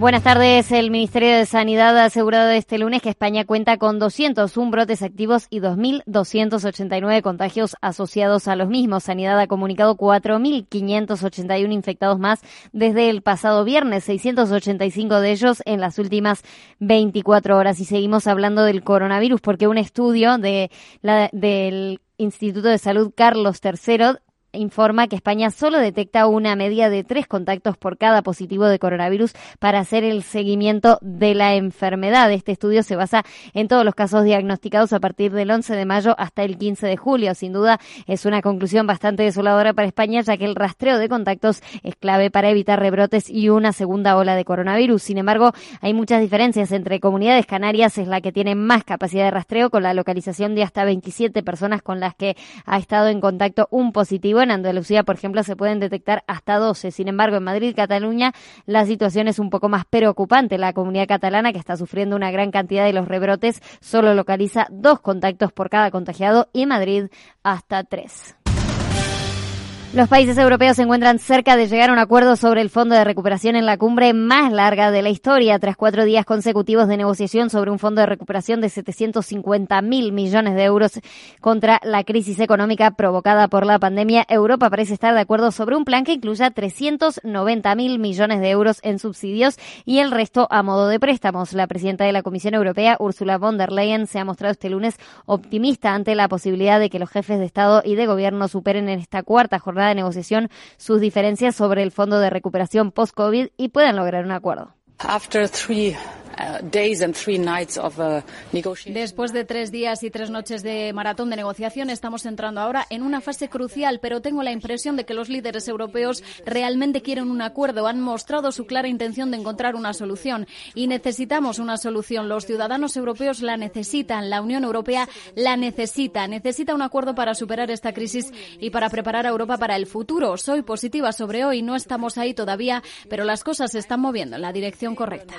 Buenas tardes. El Ministerio de Sanidad ha asegurado este lunes que España cuenta con 201 brotes activos y 2.289 contagios asociados a los mismos. Sanidad ha comunicado 4.581 infectados más desde el pasado viernes, 685 de ellos en las últimas 24 horas. Y seguimos hablando del coronavirus porque un estudio de la, del Instituto de Salud Carlos III informa que España solo detecta una media de tres contactos por cada positivo de coronavirus para hacer el seguimiento de la enfermedad. Este estudio se basa en todos los casos diagnosticados a partir del 11 de mayo hasta el 15 de julio. Sin duda es una conclusión bastante desoladora para España, ya que el rastreo de contactos es clave para evitar rebrotes y una segunda ola de coronavirus. Sin embargo, hay muchas diferencias entre comunidades. Canarias es la que tiene más capacidad de rastreo, con la localización de hasta 27 personas con las que ha estado en contacto un positivo en Andalucía, por ejemplo, se pueden detectar hasta 12. Sin embargo, en Madrid y Cataluña la situación es un poco más preocupante. La comunidad catalana, que está sufriendo una gran cantidad de los rebrotes, solo localiza dos contactos por cada contagiado y Madrid hasta tres. Los países europeos se encuentran cerca de llegar a un acuerdo sobre el fondo de recuperación en la cumbre más larga de la historia. Tras cuatro días consecutivos de negociación sobre un fondo de recuperación de 750 mil millones de euros contra la crisis económica provocada por la pandemia, Europa parece estar de acuerdo sobre un plan que incluya 390 mil millones de euros en subsidios y el resto a modo de préstamos. La presidenta de la Comisión Europea, Ursula von der Leyen, se ha mostrado este lunes optimista ante la posibilidad de que los jefes de Estado y de Gobierno superen en esta cuarta jornada de negociación sus diferencias sobre el Fondo de Recuperación post-COVID y puedan lograr un acuerdo. Después de tres días y tres noches de maratón de negociación, estamos entrando ahora en una fase crucial, pero tengo la impresión de que los líderes europeos realmente quieren un acuerdo, han mostrado su clara intención de encontrar una solución y necesitamos una solución. Los ciudadanos europeos la necesitan, la Unión Europea la necesita, necesita un acuerdo para superar esta crisis y para preparar a Europa para el futuro. Soy positiva sobre hoy, no estamos ahí todavía, pero las cosas se están moviendo en la dirección correcta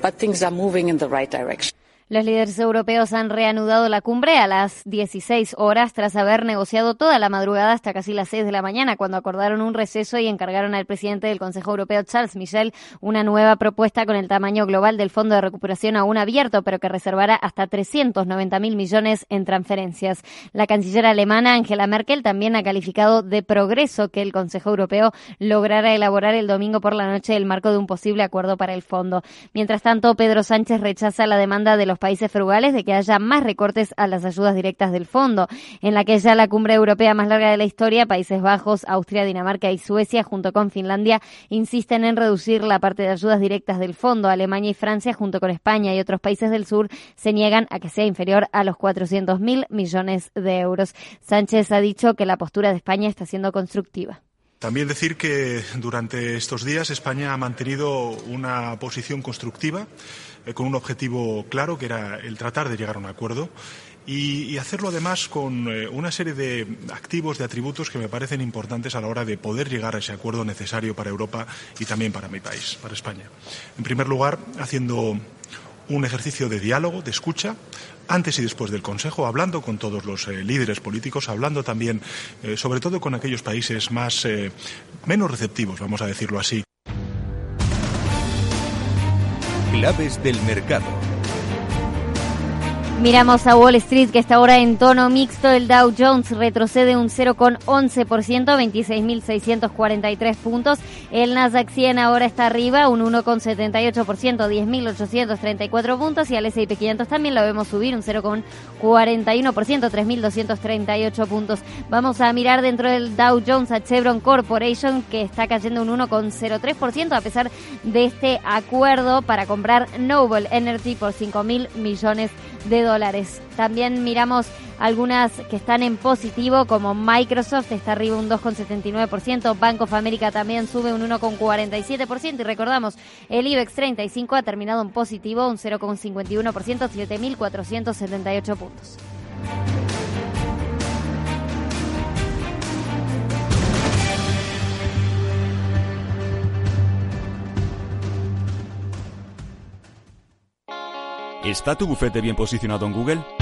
but things are moving in the right direction. Los líderes europeos han reanudado la cumbre a las 16 horas tras haber negociado toda la madrugada hasta casi las 6 de la mañana, cuando acordaron un receso y encargaron al presidente del Consejo Europeo, Charles Michel, una nueva propuesta con el tamaño global del Fondo de Recuperación aún abierto, pero que reservará hasta 390 mil millones en transferencias. La canciller alemana, Angela Merkel, también ha calificado de progreso que el Consejo Europeo lograra elaborar el domingo por la noche el marco de un posible acuerdo para el fondo. Mientras tanto, Pedro Sánchez rechaza la demanda de los países frugales de que haya más recortes a las ayudas directas del fondo. En la que ya la cumbre europea más larga de la historia, Países Bajos, Austria, Dinamarca y Suecia, junto con Finlandia, insisten en reducir la parte de ayudas directas del fondo. Alemania y Francia, junto con España y otros países del sur, se niegan a que sea inferior a los 400.000 millones de euros. Sánchez ha dicho que la postura de España está siendo constructiva. También decir que durante estos días España ha mantenido una posición constructiva eh, con un objetivo claro, que era el tratar de llegar a un acuerdo. Y, hacerlo además con eh, una serie de activos, de atributos que me parecen importantes a la hora de poder llegar a ese acuerdo necesario para Europa y también para mi país, para España. En primer lugar, haciendo un ejercicio de diálogo, de escucha, antes y después del Consejo, hablando con todos los eh, líderes políticos, hablando también, sobre todo con aquellos países más menos receptivos, vamos a decirlo así. Claves del mercado. Miramos a Wall Street que está ahora en tono mixto. El Dow Jones retrocede un 0,11%, 26.643 puntos. El Nasdaq 100 ahora está arriba, un 1,78%, 10.834 puntos. Y al S&P 500 también lo vemos subir un 0,41%, 3.238 puntos. Vamos a mirar dentro del Dow Jones a Chevron Corporation que está cayendo un 1,03% a pesar de este acuerdo para comprar Noble Energy por 5.000 millones de dólares. También miramos algunas que están en positivo, como Microsoft está arriba un 2,79%, Bank of America también sube un 1,47% y recordamos, el IBEX 35 ha terminado en positivo un 0,51%, 7.478 puntos. ¿Está tu bufete bien posicionado en Google?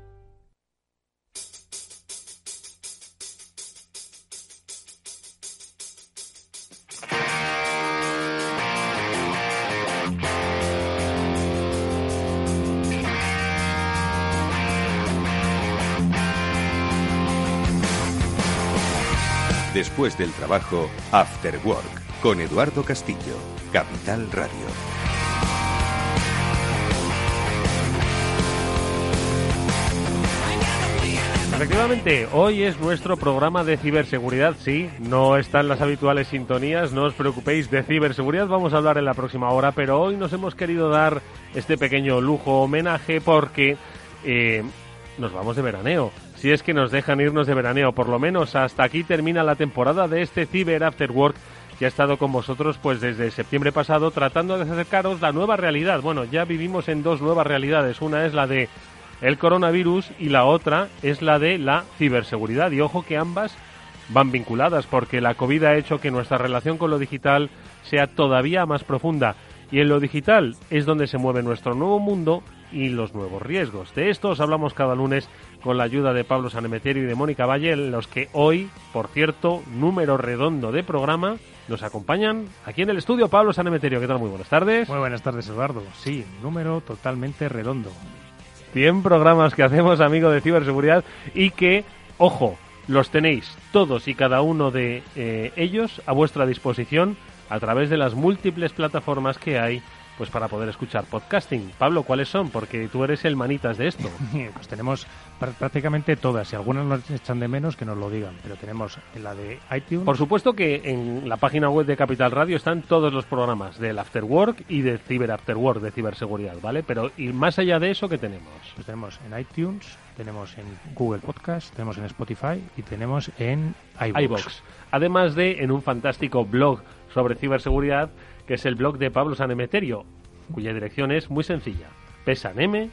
Después del trabajo, After Work, con Eduardo Castillo, Capital Radio. Efectivamente, hoy es nuestro programa de ciberseguridad, sí, no están las habituales sintonías, no os preocupéis, de ciberseguridad vamos a hablar en la próxima hora, pero hoy nos hemos querido dar este pequeño lujo homenaje porque eh, nos vamos de veraneo si es que nos dejan irnos de veraneo. Por lo menos hasta aquí termina la temporada de este Cyber After Work que ha estado con vosotros pues desde septiembre pasado tratando de acercaros la nueva realidad. Bueno, ya vivimos en dos nuevas realidades. Una es la de el coronavirus y la otra es la de la ciberseguridad. Y ojo que ambas van vinculadas porque la COVID ha hecho que nuestra relación con lo digital sea todavía más profunda. Y en lo digital es donde se mueve nuestro nuevo mundo y los nuevos riesgos. De esto os hablamos cada lunes con la ayuda de Pablo Sanemeterio y de Mónica Valle, en los que hoy, por cierto, número redondo de programa, nos acompañan aquí en el estudio Pablo Sanemeterio. ¿Qué tal? Muy buenas tardes. Muy buenas tardes, Eduardo. Sí, número totalmente redondo. 100 programas que hacemos, amigo de ciberseguridad, y que, ojo, los tenéis todos y cada uno de eh, ellos a vuestra disposición a través de las múltiples plataformas que hay pues para poder escuchar podcasting. Pablo, ¿cuáles son? Porque tú eres el manitas de esto. pues tenemos prácticamente todas. Si algunas nos echan de menos, que nos lo digan. Pero tenemos la de iTunes. Por supuesto que en la página web de Capital Radio están todos los programas del After Work y del Cyber After Work, de ciberseguridad, ¿vale? Pero y más allá de eso, ¿qué tenemos? Pues tenemos en iTunes, tenemos en Google Podcast, tenemos en Spotify y tenemos en iVoox. Además de en un fantástico blog sobre ciberseguridad que es el blog de Pablo Sanemeterio, cuya dirección es muy sencilla, pesanem.com.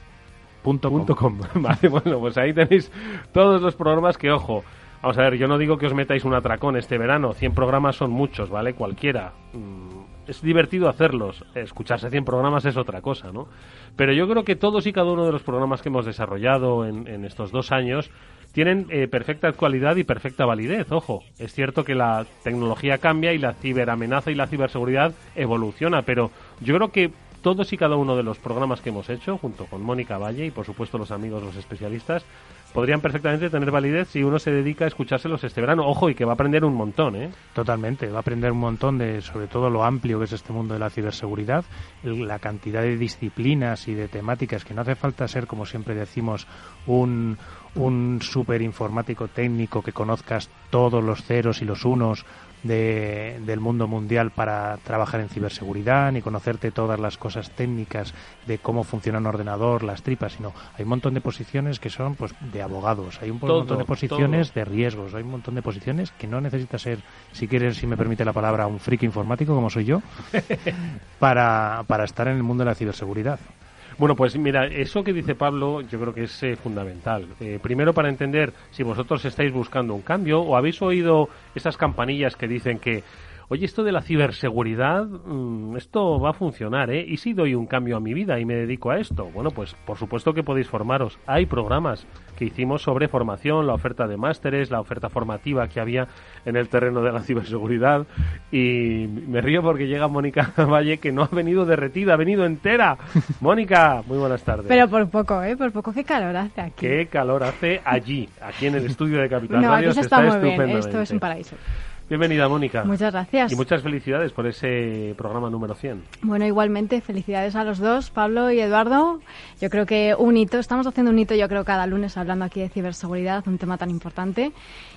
vale, bueno, pues ahí tenéis todos los programas que, ojo, vamos a ver, yo no digo que os metáis un atracón este verano, 100 programas son muchos, ¿vale? Cualquiera. Mm, es divertido hacerlos, escucharse 100 programas es otra cosa, ¿no? Pero yo creo que todos y cada uno de los programas que hemos desarrollado en, en estos dos años tienen eh, perfecta actualidad y perfecta validez. Ojo, es cierto que la tecnología cambia y la ciberamenaza y la ciberseguridad evoluciona, pero yo creo que todos y cada uno de los programas que hemos hecho, junto con Mónica Valle y por supuesto los amigos, los especialistas, podrían perfectamente tener validez si uno se dedica a escuchárselos este verano. Ojo, y que va a aprender un montón, ¿eh? Totalmente, va a aprender un montón de, sobre todo, lo amplio que es este mundo de la ciberseguridad, la cantidad de disciplinas y de temáticas que no hace falta ser, como siempre decimos, un, un super informático técnico que conozcas todos los ceros y los unos de, del mundo mundial para trabajar en ciberseguridad, ni conocerte todas las cosas técnicas de cómo funciona un ordenador, las tripas, sino hay un montón de posiciones que son pues de abogados, hay un montón de posiciones de riesgos, hay un montón de posiciones que no necesitas ser, si quieres, si me permite la palabra, un friki informático como soy yo, para, para estar en el mundo de la ciberseguridad. Bueno, pues mira, eso que dice Pablo yo creo que es eh, fundamental. Eh, primero para entender si vosotros estáis buscando un cambio o habéis oído esas campanillas que dicen que oye, esto de la ciberseguridad, mm, esto va a funcionar, ¿eh? ¿Y si doy un cambio a mi vida y me dedico a esto? Bueno, pues por supuesto que podéis formaros. Hay programas que hicimos sobre formación, la oferta de másteres, la oferta formativa que había en el terreno de la ciberseguridad. Y me río porque llega Mónica Valle, que no ha venido derretida, ha venido entera. Mónica, muy buenas tardes. Pero por poco, ¿eh? Por poco, qué calor hace aquí. Qué calor hace allí, aquí en el estudio de Capital no, aquí se está, muy bien, esto es un paraíso. Bienvenida, Mónica. Muchas gracias. Y muchas felicidades por ese programa número 100. Bueno, igualmente, felicidades a los dos, Pablo y Eduardo. Yo creo que un hito, estamos haciendo un hito, yo creo, cada lunes hablando aquí de ciberseguridad, un tema tan importante.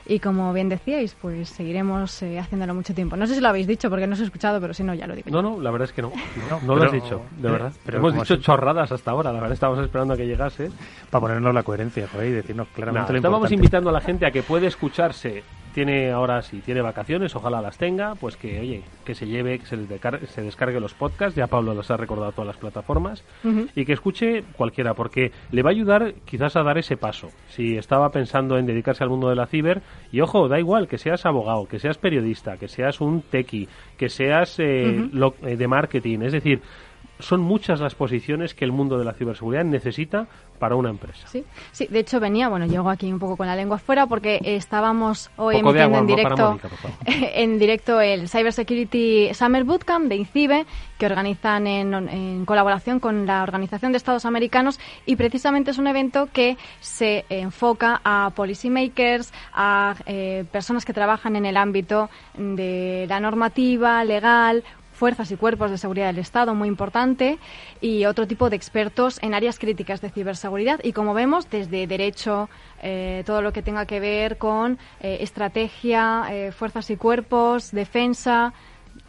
Y como bien decíais, pues seguiremos eh, haciéndolo mucho tiempo. No sé si lo habéis dicho porque no os he escuchado, pero si no, ya lo digo. No, no, la verdad es que no. No, lo has dicho, de verdad. Pero Hemos dicho chorradas hasta ahora, la verdad, estábamos esperando a que llegase. Para ponernos la coherencia, joder, y decirnos claramente lo Estábamos invitando a la gente a que puede escucharse tiene ahora si tiene vacaciones, ojalá las tenga, pues que oye, que se lleve, que se, descargue, se descargue los podcasts, ya Pablo los ha recordado todas las plataformas, y que escuche cualquiera, porque le va a ayudar quizás a dar ese paso. Si estaba pensando en dedicarse al mundo de la ciber, y ojo, da igual que seas abogado, que seas periodista, que seas un tequi, que seas eh, eh, de marketing, es decir, son muchas las posiciones que el mundo de la ciberseguridad necesita para una empresa. Sí, sí, de hecho venía, bueno, llego aquí un poco con la lengua fuera porque estábamos hoy emitiendo en directo en directo el Cyber Security Summer Bootcamp de INCIBE que organizan en, colaboración con la Organización de Estados Americanos y precisamente es un evento que se enfoca a policymakers, a eh, personas que trabajan en el ámbito de la normativa legal, fuerzas y cuerpos de seguridad del Estado, muy importante, y otro tipo de expertos en áreas críticas de ciberseguridad. Y como vemos, desde derecho, eh, todo lo que tenga que ver con eh, estrategia, eh, fuerzas y cuerpos, defensa,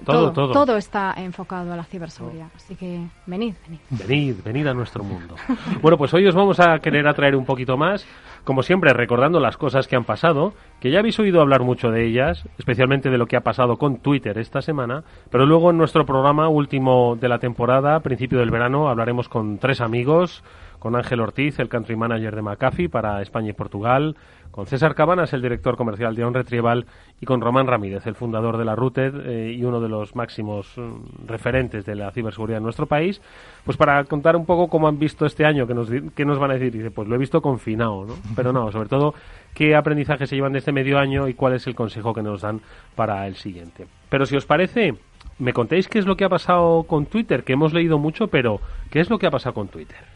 todo, todo, está enfocado a la ciberseguridad. Así que venid, venid. Venid, venid a nuestro mundo. bueno, pues hoy os vamos a querer atraer un poquito más, como siempre, recordando las cosas que han pasado, que ya habéis oído hablar mucho de ellas, especialmente de lo que ha pasado con Twitter esta semana, pero luego en nuestro programa último de la temporada, principio del verano, hablaremos con tres amigos, con Ángel Ortiz, el country manager de McAfee para España y Portugal, con César Cabanas, el director comercial de On Retrieval, y con Román Ramírez, el fundador de la Routed eh, y uno de los máximos mm, referentes de la ciberseguridad en nuestro país, pues para contar un poco cómo han visto este año, que nos, que nos van a decir. Dice, pues lo he visto confinado, ¿no? Pero no, sobre todo, qué aprendizaje se llevan de este medio año y cuál es el consejo que nos dan para el siguiente. Pero si os parece, me contéis qué es lo que ha pasado con Twitter, que hemos leído mucho, pero ¿qué es lo que ha pasado con Twitter?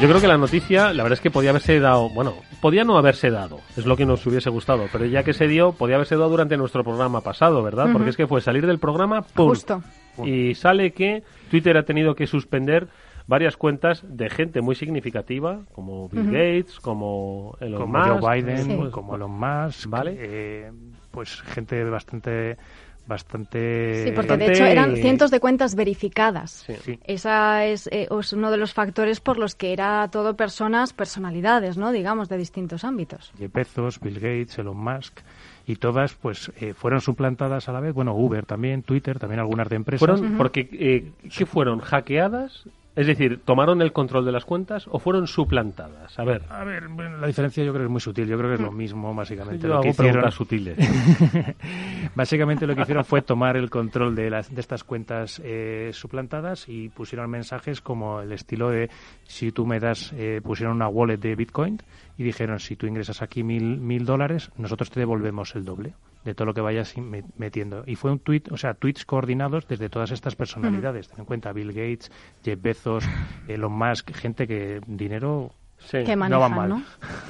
Yo creo que la noticia, la verdad es que podía haberse dado, bueno, podía no haberse dado, es lo que nos hubiese gustado, pero ya que se dio, podía haberse dado durante nuestro programa pasado, ¿verdad? Porque es que fue salir del programa, ¡pum! Justo. Y sale que Twitter ha tenido que suspender varias cuentas de gente muy significativa, como Bill Gates, como Elon como Musk, Joe Biden, como Elon Musk, ¿vale? Eh, pues gente bastante bastante... Sí, porque de hecho eran cientos de cuentas verificadas. Sí. Esa eh, es, uno de los factores por los que era todo personas, personalidades, ¿no? Digamos, de distintos ámbitos. Jeff Bezos, Bill Gates, Elon Musk y todas pues eh, fueron suplantadas a la vez. Bueno, Uber también, Twitter, también algunas de empresas. Fueron, porque, eh, ¿qué fueron? ¿Hackeadas? Es decir, ¿tomaron el control de las cuentas o fueron suplantadas? A ver. A ver, la diferencia yo creo que es muy sutil. Yo creo que es lo mm. mismo, básicamente. lo que hicieron... sutiles. básicamente lo que hicieron fue tomar el control de, las, de estas cuentas eh, suplantadas y pusieron mensajes como el estilo de si tú me das, eh, pusieron una wallet de Bitcoin y dijeron si tú ingresas aquí mil, mil dólares, nosotros te devolvemos el doble de todo lo que vayas metiendo. Y fue un tweet, o sea, tweets coordinados desde todas estas personalidades. Ten en cuenta Bill Gates, Jeff Bezos, Elon Musk, gente que dinero que manejan, no,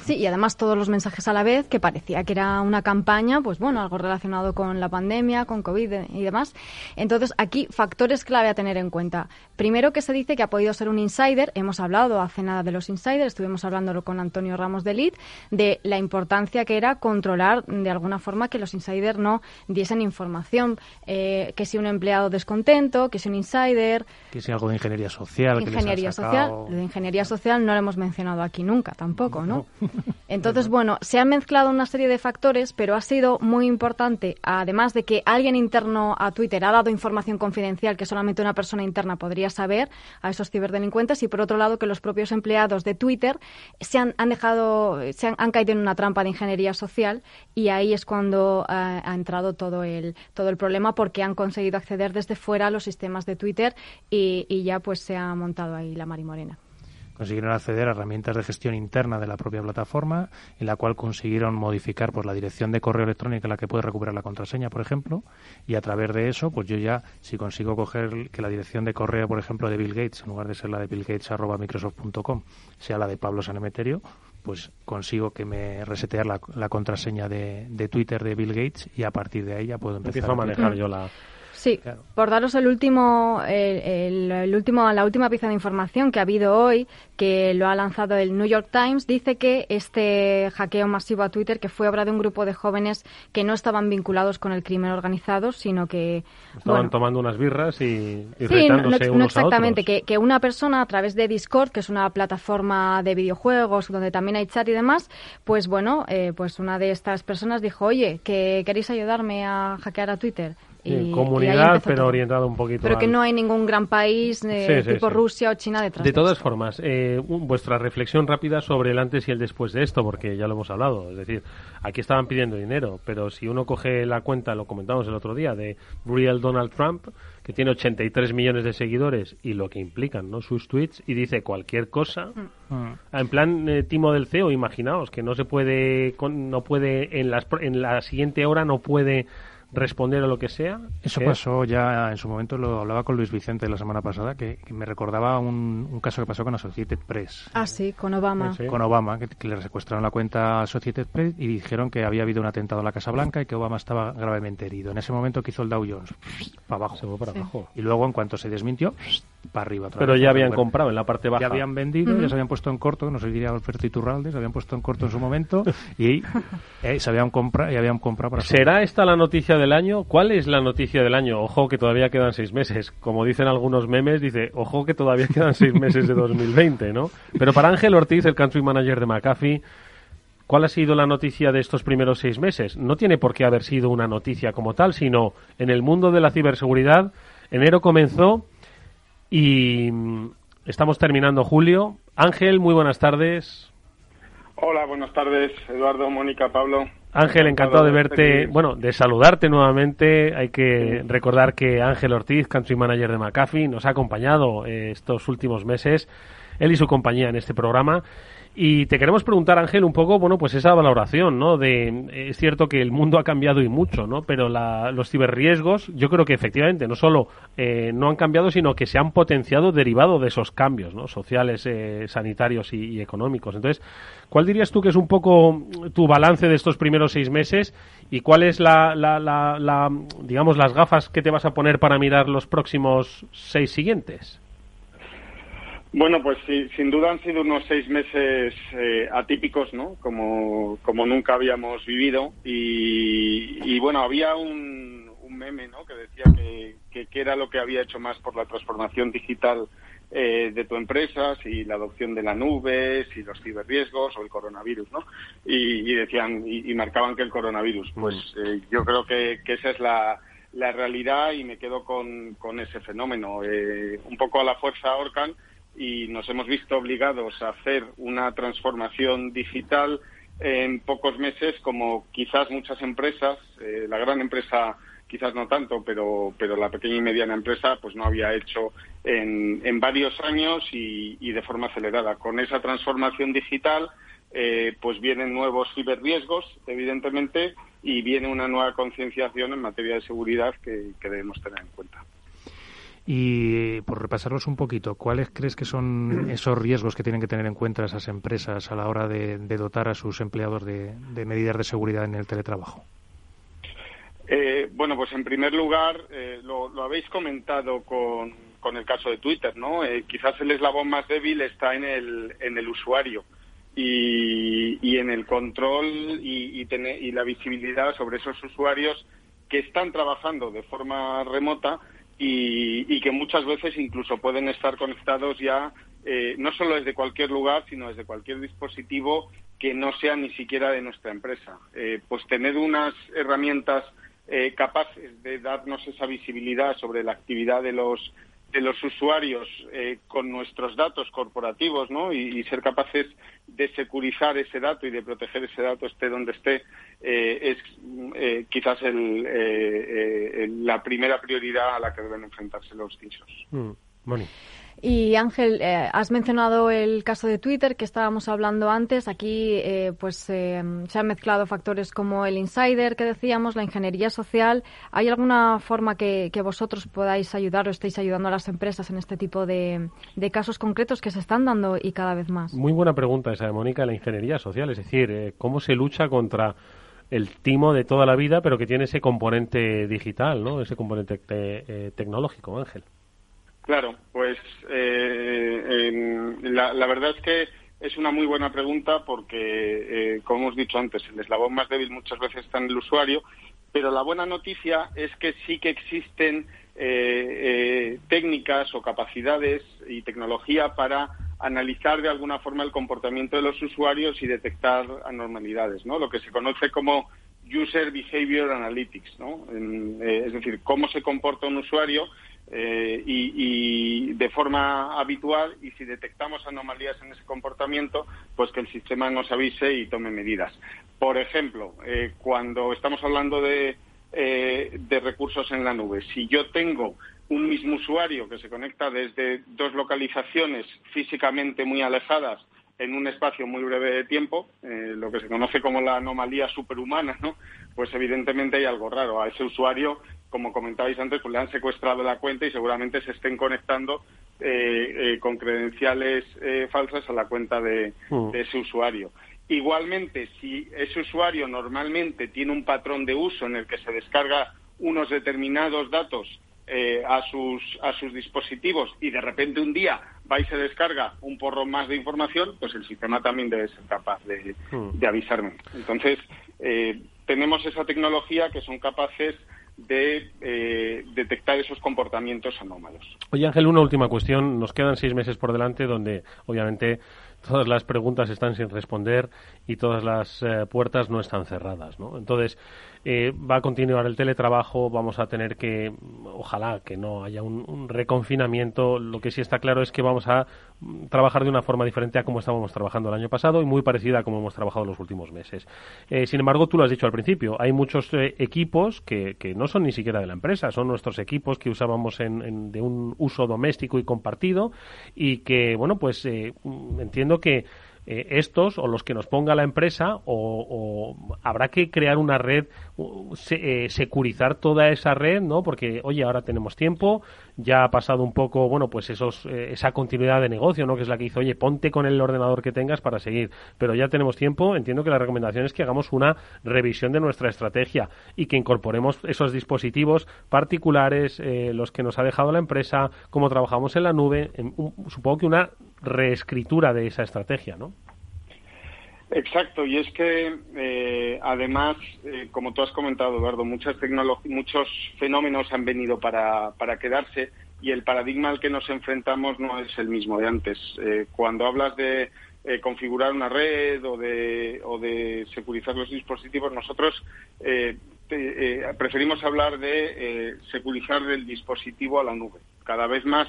Sí, y además todos los mensajes a la vez, que parecía que era una campaña, pues bueno, algo relacionado con la pandemia, con COVID y demás. Entonces, aquí factores clave a tener en cuenta. Primero que se dice que ha podido ser un insider, hemos hablado hace nada de los insiders, estuvimos hablándolo con Antonio Ramos de Lid, de la importancia que era controlar de alguna forma que los insiders no diesen información, eh, que si un empleado descontento, que si un insider... Que si algo de ingeniería social. Ingeniería social, lo de ingeniería social no lo hemos mencionado aquí nunca tampoco, ¿no? Entonces, bueno, se han mezclado una serie de factores, pero ha sido muy importante, además de que alguien interno a Twitter ha dado información confidencial que solamente una persona interna podría saber a esos ciberdelincuentes, y por otro lado que los propios empleados de Twitter se han, dejado, se han, caído en una trampa de ingeniería social y ahí es cuando ha, ha entrado todo el, todo el problema porque han conseguido acceder desde fuera a los sistemas de Twitter y, y ya pues se ha montado ahí la marimorena. Consiguieron acceder a herramientas de gestión interna de la propia plataforma, en la cual consiguieron modificar pues, la dirección de correo electrónico en la que puede recuperar la contraseña, por ejemplo, y a través de eso, pues yo ya, si consigo coger que la dirección de correo, por ejemplo, de Bill Gates, en lugar de ser la de Bill Gates arroba microsoft.com, sea la de Pablo Sanemeterio, pues consigo que me resetear la, la contraseña de, de, Twitter de Bill Gates y a partir de ahí ya puedo empezar Empiezo a manejar yo la, Sí, por daros el último, el, último, la última pieza de información que ha habido hoy, que lo ha lanzado el New York Times, dice que este hackeo masivo a Twitter, que fue obra de un grupo de jóvenes que no estaban vinculados con el crimen organizado, sino que estaban tomando unas birras y, y sí, no, no, exactamente, Que, que una persona a través de Discord, que es una plataforma de videojuegos donde también hay chat y demás, pues bueno, eh, pues una de estas personas dijo, oye, que queréis ayudarme a hackear a Twitter comunidad, pero orientado un poquito. Pero que no hay ningún gran país eh, tipo Rusia o China detrás. De, todas formas, eh, vuestra reflexión rápida sobre el antes y el después de esto, porque ya lo hemos hablado. Es decir, aquí estaban pidiendo dinero, pero si uno coge la cuenta, lo comentamos el otro día, de Real Donald Trump, que tiene 83 millones de seguidores y lo que implican ¿no? sus tweets, y dice cualquier cosa. Mm. En plan eh, timo del CEO, imaginaos que no se puede, no puede en, las, en la siguiente hora no puede responder a lo que sea. Eso pasó ya en su momento, lo hablaba con Luis Vicente la semana pasada, que, me recordaba un, caso que pasó con Associated Press. Ah, sí, con Obama. Con Obama, que, le secuestraron la cuenta a Associated Press y dijeron que había habido un atentado en la Casa Blanca y que Obama estaba gravemente herido. En ese momento que hizo el Dow Jones, para abajo. Se fue para abajo. Y luego, en cuanto se desmintió, para arriba. Pero ya habían comprado en la parte baja. Ya habían vendido, ya se habían puesto en corto, no sé diría Alberto Iturralde, se habían puesto en corto en su momento y eh, se habían comprado y habían comprado para ¿Será esta la noticia del año? ¿Cuál es la noticia del año? Ojo que todavía quedan seis meses. Como dicen algunos memes, dice, ojo que todavía quedan seis meses de 2020, ¿no? Pero para Ángel Ortiz, el country manager de McAfee, ¿cuál ha sido la noticia de estos primeros seis meses? No tiene por qué haber sido una noticia como tal, sino en el mundo de la ciberseguridad, enero comenzó y mm, estamos terminando julio. Ángel, muy buenas tardes. Hola, buenas tardes, Eduardo, Mónica, Pablo. Ángel, encantado de verte, bueno, de saludarte nuevamente. Hay que recordar que Ángel Ortiz, country manager de McAfee, nos ha acompañado eh, estos últimos meses, él y su compañía en este programa. Y te queremos preguntar, Ángel, un poco, bueno, pues esa valoración, ¿no? De, es cierto que el mundo ha cambiado y mucho, ¿no? Pero los ciberriesgos, yo creo que efectivamente no solo eh, no han cambiado, sino que se han potenciado derivado de esos cambios. Sociales, eh, sanitarios y, económicos. Entonces, ¿cuál dirías tú que es un poco tu balance de estos primeros seis meses y cuál es la, la, la digamos, las gafas que te vas a poner para mirar los próximos seis siguientes? Bueno, pues sí, sin duda han sido unos seis meses eh, atípicos, ¿no? Como, como nunca habíamos vivido. Y, bueno, había un, un, meme, ¿no? Que decía que, que, era lo que había hecho más por la transformación digital eh, de tu empresa, si la adopción de la nube, si los ciberriesgos o el coronavirus, ¿no? Y, decían, y, marcaban que el coronavirus. Pues eh, yo creo que, que esa es la, la realidad y me quedo con, con ese fenómeno. un poco a la fuerza Orcan y nos hemos visto obligados a hacer una transformación digital en pocos meses como quizás muchas empresas, eh, la gran empresa quizás no tanto, pero, pero la pequeña y mediana empresa pues no había hecho en, en varios años y, de forma acelerada. Con esa transformación digital eh, pues vienen nuevos ciberriesgos, evidentemente, y viene una nueva concienciación en materia de seguridad que debemos tener en cuenta. Y por repasarlos un poquito, ¿cuáles crees que son esos riesgos que tienen que tener en cuenta esas empresas a la hora de, dotar a sus empleados de, medidas de seguridad en el teletrabajo? Eh, bueno, pues en primer lugar, eh, lo, habéis comentado con, el caso de Twitter, ¿no? Eh, quizás el eslabón más débil está en el, en el usuario y, y en el control y, y, y la visibilidad sobre esos usuarios que están trabajando de forma remota y, que muchas veces incluso pueden estar conectados ya eh, no solo desde cualquier lugar, sino desde cualquier dispositivo que no sea ni siquiera de nuestra empresa. Eh, pues tener unas herramientas eh, capaces de darnos esa visibilidad sobre la actividad de los de los usuarios eh, con nuestros datos corporativos ¿no? y, ser capaces de securizar ese dato y de proteger ese dato esté donde esté eh, es eh, quizás el, la primera prioridad a la que deben enfrentarse los CISOs. Mm, Y Ángel, eh, has mencionado el caso de Twitter que estábamos hablando antes. Aquí eh, pues eh, se han mezclado factores como el insider que decíamos, la ingeniería social. ¿Hay alguna forma que, vosotros podáis ayudar o estéis ayudando a las empresas en este tipo de, casos concretos que se están dando y cada vez más? Muy buena pregunta esa de Mónica, la ingeniería social. Es decir, ¿cómo se lucha contra el timo de toda la vida, pero que tiene ese componente digital, ¿no? ese componente tecnológico, Ángel? Claro, pues eh, la, verdad es que es una muy buena pregunta porque, eh, como hemos dicho antes, el eslabón más débil muchas veces está en el usuario, pero la buena noticia es que sí que existen eh, técnicas o capacidades y tecnología para analizar de alguna forma el comportamiento de los usuarios y detectar anormalidades, ¿no? Lo que se conoce como User Behavior Analytics, ¿no? es decir, cómo se comporta un usuario eh, y, de forma habitual y si detectamos anomalías en ese comportamiento, pues que el sistema nos avise y tome medidas. Por ejemplo, eh, cuando estamos hablando de, eh, de recursos en la nube, si yo tengo un mismo usuario que se conecta desde dos localizaciones físicamente muy alejadas en un espacio muy breve de tiempo, lo que se conoce como la anomalía superhumana, ¿no? Pues evidentemente hay algo raro. A ese usuario como comentabais antes, pues le han secuestrado la cuenta y seguramente se estén conectando eh, eh, con credenciales eh, falsas a la cuenta de, mm. de, ese usuario. Igualmente, si ese usuario normalmente tiene un patrón de uso en el que se descarga unos determinados datos a, sus, a sus dispositivos y de repente un día va y se descarga un porro más de información, pues el sistema también debe ser capaz de, mm. de avisarme. Entonces, tenemos esa tecnología que son capaces de eh, detectar esos comportamientos anómalos. Oye Ángel, una última cuestión. Nos quedan seis meses por delante donde obviamente todas las preguntas están sin responder y todas las eh, puertas no están cerradas. ¿no? Entonces, eh, va a continuar el teletrabajo, vamos a tener que, ojalá que no haya un, reconfinamiento, lo que sí está claro es que vamos a mm, trabajar de una forma diferente a como estábamos trabajando el año pasado y muy parecida a como hemos trabajado los últimos meses. Eh, sin embargo, tú lo has dicho al principio, hay muchos eh, equipos que, que, no son ni siquiera de la empresa, son nuestros equipos que usábamos en, de un uso doméstico y compartido y que, bueno, pues mm, entiendo que eh, estos o los que nos ponga la empresa o, habrá que crear una red, eh, securizar toda esa red, ¿no? Porque, oye, ahora tenemos tiempo, ya ha pasado un poco, bueno, pues esos, eh, esa continuidad de negocio, ¿no? Que es la que hizo, oye, ponte con el ordenador que tengas para seguir. Pero ya tenemos tiempo, entiendo que la recomendación es que hagamos una revisión de nuestra estrategia y que incorporemos esos dispositivos particulares, los que nos ha dejado la empresa, cómo trabajamos en la nube, supongo que una reescritura de esa estrategia, ¿no? Exacto, y es que eh, además, eh, como tú has comentado, Eduardo, muchas muchos fenómenos han venido para, para, quedarse y el paradigma al que nos enfrentamos no es el mismo de antes. Eh, cuando hablas de configurar una red o de, o de securizar los dispositivos, nosotros preferimos hablar de securizar el dispositivo a la nube. Cada vez más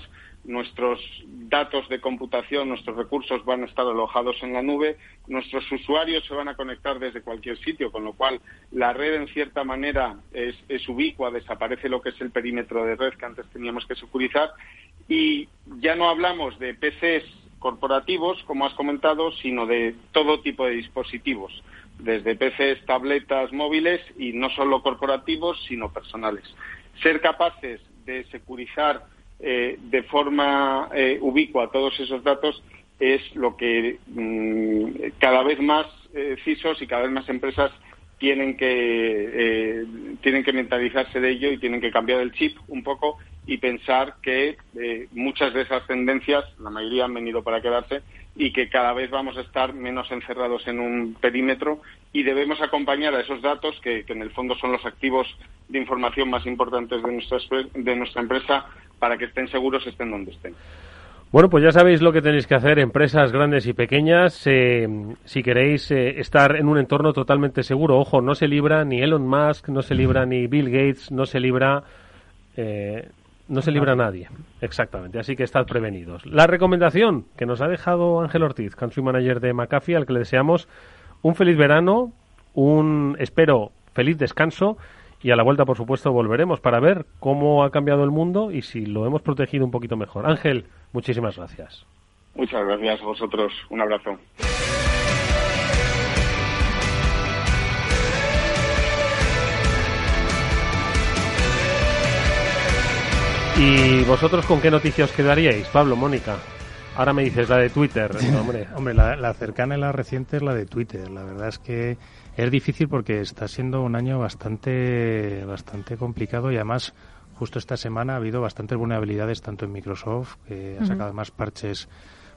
nuestros datos de computación, nuestros recursos van a estar alojados en la nube, nuestros usuarios se van a conectar desde cualquier sitio, con lo cual la red en cierta manera es, ubicua, desaparece lo que es el perímetro de red que antes teníamos que securizar y ya no hablamos de PCs corporativos, como has comentado, sino de todo tipo de dispositivos, desde PCs, tabletas, móviles y no solo corporativos, sino personales. Ser capaces de securizar eh, de forma eh, ubicua todos esos datos es lo que mm, cada vez más eh, CISOs y cada vez más empresas tienen que tienen que mentalizarse de ello y tienen que cambiar el chip un poco y pensar que muchas de esas tendencias, la mayoría han venido para quedarse y que cada vez vamos a estar menos encerrados en un perímetro y debemos acompañar a esos datos que, que en el fondo son los activos de información más importantes de nuestra, de nuestra empresa para que estén seguros estén donde estén. Bueno, pues ya sabéis lo que tenéis que hacer, empresas grandes y pequeñas, eh, si queréis eh, estar en un entorno totalmente seguro. Ojo, no se libra ni Elon Musk, no se libra ni Bill Gates, no se libra, eh, no se libra nadie. Exactamente, así que estad prevenidos. La recomendación que nos ha dejado Ángel Ortiz, country manager de McAfee, al que le deseamos un feliz verano, un espero feliz descanso Y a la vuelta, por supuesto, volveremos para ver cómo ha cambiado el mundo y si lo hemos protegido un poquito mejor. Ángel, muchísimas gracias. Muchas gracias a vosotros. Un abrazo. ¿Y vosotros con qué noticias quedaríais, Pablo, Mónica? Ahora me dices la de Twitter, hombre. hombre, la, cercana y la reciente es la de Twitter. La verdad es que es difícil porque está siendo un año bastante, bastante complicado y además justo esta semana ha habido bastantes vulnerabilidades tanto en Microsoft, que ha sacado más parches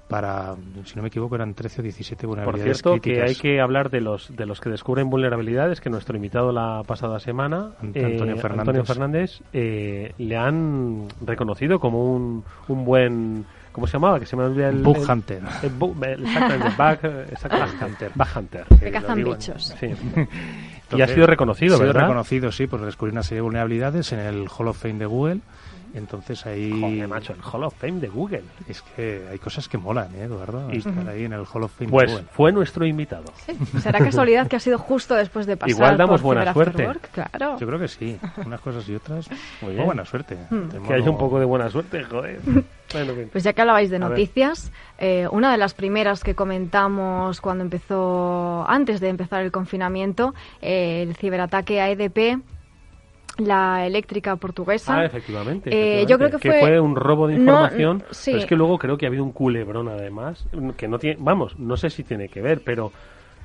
para, si no me equivoco, eran 13 o 17 vulnerabilidades Por cierto, que hay que hablar de los de los que descubren vulnerabilidades, que nuestro invitado la pasada semana, Antonio eh, Fernández, Fernández eh, le han reconocido como un, un buen ¿Cómo se llamaba? Que se me olvida el... Bug Hunter. exactamente, Bug, Hunter. Bug Hunter. Que cazan bichos. Sí. y ha sido reconocido, ¿verdad? Ha sido reconocido, sí, por descubrir una serie de vulnerabilidades en el Hall of Fame de Google entonces ahí. Joder, macho, el Hall of Fame de Google. Es que hay cosas que molan, ¿eh, Eduardo? Y estar ahí en el Hall of Fame pues de Google. fue nuestro invitado. Sí. ¿Será casualidad que ha sido justo después de pasar Igual damos buena suerte. Claro. Yo creo que sí. Unas cosas y otras. Muy buena suerte. Hmm. Que haya un poco de buena suerte, joder. Pues ya que hablabais de noticias, eh, una de las primeras que comentamos cuando empezó, antes de empezar el confinamiento, eh, el ciberataque a EDP la eléctrica portuguesa. Ah, efectivamente. Eh, yo creo que fue... un robo de información. Pero es que luego creo que ha habido un culebrón además, que no tiene, vamos, no sé si tiene que ver, pero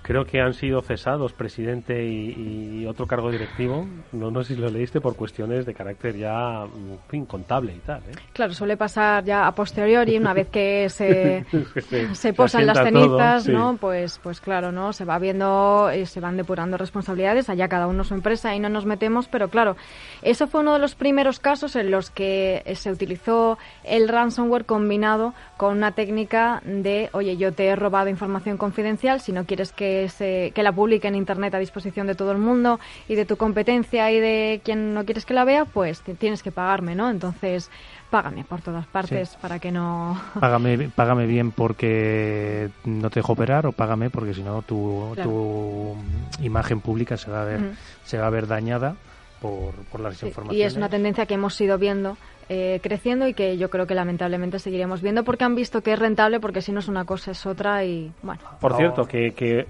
creo que han sido cesados presidente y, otro cargo directivo. No, no sé si lo leíste por cuestiones de carácter ya incontable y tal. ¿eh? Claro, suele pasar ya a posteriori, una vez que se, se, posan las cenizas, ¿no? Pues, pues claro, ¿no? Se va viendo, eh, se van depurando responsabilidades, allá cada uno su empresa y no nos metemos, pero claro, eso fue uno de los primeros casos en los que se utilizó el ransomware combinado con una técnica de, oye, yo te he robado información confidencial, si no quieres que que, la publique en Internet a disposición de todo el mundo y de tu competencia y de quien no quieres que la vea, pues tienes que pagarme, ¿no? Entonces, págame por todas partes para que no... Págame, págame bien porque no te dejo operar o págame porque si no tu, tu imagen pública se va a ver, se va a ver dañada por, por las informaciones. Y es una tendencia que hemos ido viendo eh, creciendo y que yo creo que lamentablemente seguiremos viendo porque han visto que es rentable porque si no es una cosa es otra y bueno. Por cierto, que, que eh,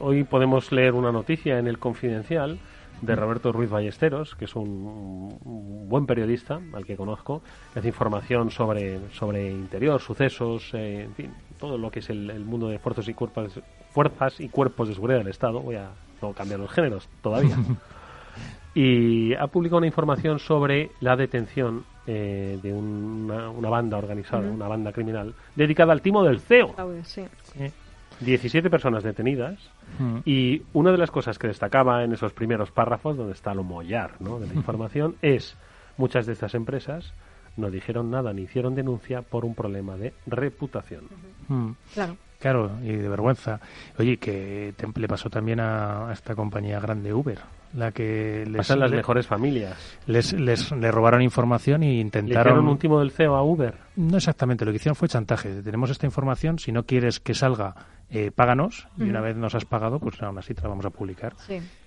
hoy podemos leer una noticia en el Confidencial de Roberto Ruiz Ballesteros, que es un, buen periodista al que conozco, que hace información sobre, sobre interior, sucesos, eh, en fin, todo lo que es el, mundo de fuerzas y, cuerpos, fuerzas y cuerpos de seguridad del Estado. Voy a no cambiar los géneros todavía. y ha publicado una información sobre la detención eh, de una, banda organizada, una banda criminal, dedicada al timo del CEO. 17 personas detenidas y una de las cosas que destacaba en esos primeros párrafos, donde está lo mollar ¿no? de la información, es muchas de estas empresas no dijeron nada ni hicieron denuncia por un problema de reputación. Claro. Claro, y de vergüenza. Oye, que le pasó también a, a esta compañía grande Uber la que les pasan las mejores familias. Les, les, robaron información y intentaron. ¿Le un último del CEO a Uber? No exactamente, lo que hicieron fue chantaje. Tenemos esta información, si no quieres que salga eh, páganos y una vez nos has pagado, pues aún así te la vamos a publicar.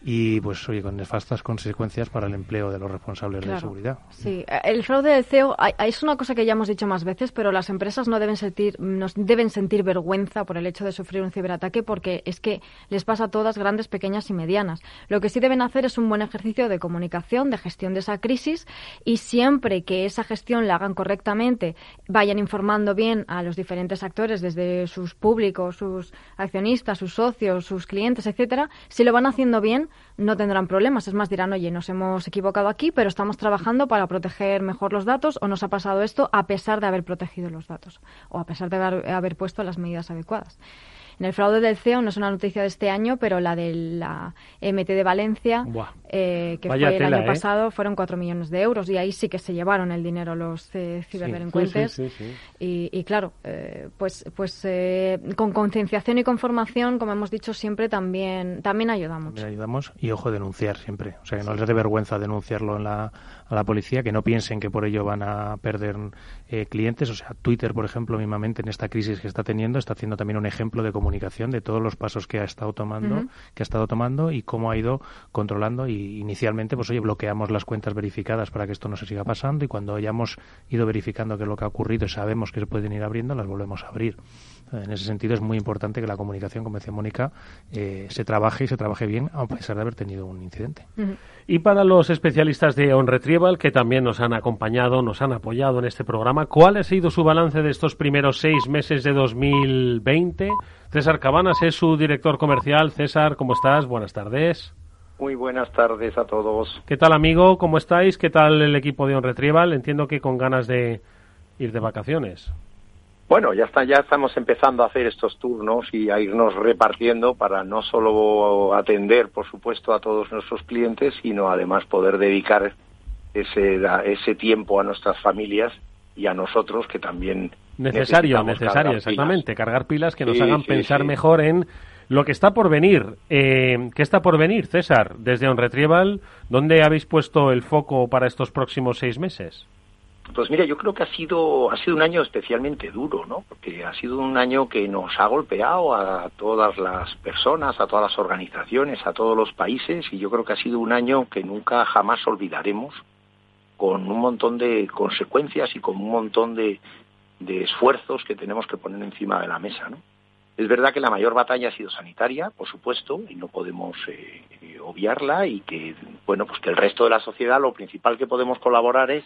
Y pues oye, con nefastas consecuencias para el empleo de los responsables de seguridad. Sí, el fraude del CEO es una cosa que ya hemos dicho más veces, pero las empresas no deben sentir, nos deben sentir vergüenza por el hecho de sufrir un ciberataque porque es que les pasa a todas, grandes, pequeñas y medianas. Lo que sí deben hacer es un buen ejercicio de comunicación, de gestión de esa crisis y siempre que esa gestión la hagan correctamente, vayan informando bien a los diferentes actores, desde sus públicos, sus accionistas, sus socios, sus clientes, etcétera, si lo van haciendo bien, no tendrán problemas. Es más, dirán, oye, nos hemos equivocado aquí, pero estamos trabajando para proteger mejor los datos o nos ha pasado esto a pesar de haber protegido los datos o a pesar de haber puesto las medidas adecuadas. En el fraude del CEO no es una noticia de este año, pero la de la MT de Valencia, eh, que fue el año ¿eh? pasado, fueron 4 millones de euros y ahí sí que se llevaron el dinero los eh, ciberdelincuentes. y, claro, pues, pues con concienciación y con formación, como hemos dicho siempre, también, también ayudamos. También ayudamos y ojo, denunciar siempre. O sea, que no les dé vergüenza denunciarlo en la, a la policía, que no piensen que por ello van a perder clientes. O sea, Twitter, por ejemplo, mismamente en esta crisis que está teniendo, está haciendo también un ejemplo de comunicación comunicación de todos los pasos que ha estado tomando, que ha estado tomando y cómo ha ido controlando y inicialmente pues oye, bloqueamos las cuentas verificadas para que esto no se siga pasando y cuando hayamos ido verificando qué es lo que ha ocurrido y sabemos que se pueden ir abriendo, las volvemos a abrir. En ese sentido es muy importante que la comunicación, como decía Mónica, eh, se trabaje y se trabaje bien a pesar de haber tenido un incidente. Y para los especialistas de On Retrieval, que también nos han acompañado, nos han apoyado en este programa, ¿cuál ha sido su balance de estos primeros seis meses de 2020? César Cabanas es su director comercial. César, ¿cómo estás? Buenas tardes. Muy buenas tardes a todos. ¿Qué tal, amigo? ¿Cómo estáis? ¿Qué tal el equipo de On Retrieval? Entiendo que con ganas de ir de vacaciones. Bueno, ya está, ya estamos empezando a hacer estos turnos y a irnos repartiendo para no solo atender, por supuesto, a todos nuestros clientes, sino además poder dedicar ese, ese tiempo a nuestras familias y a nosotros que también necesario, necesario, exactamente, cargar pilas que nos hagan pensar mejor en lo que está por venir. Eh, ¿Qué está por venir, César? Desde On Retrieval, ¿dónde habéis puesto el foco para estos próximos seis meses? Pues mira, yo creo que ha sido, ha sido un año especialmente duro, ¿no? Porque ha sido un año que nos ha golpeado a todas las personas, a todas las organizaciones, a todos los países, y yo creo que ha sido un año que nunca jamás olvidaremos, con un montón de consecuencias y con un montón de, de esfuerzos que tenemos que poner encima de la mesa, ¿no? Es verdad que la mayor batalla ha sido sanitaria, por supuesto, y no podemos eh, obviarla, y que, bueno, pues que el resto de la sociedad lo principal que podemos colaborar es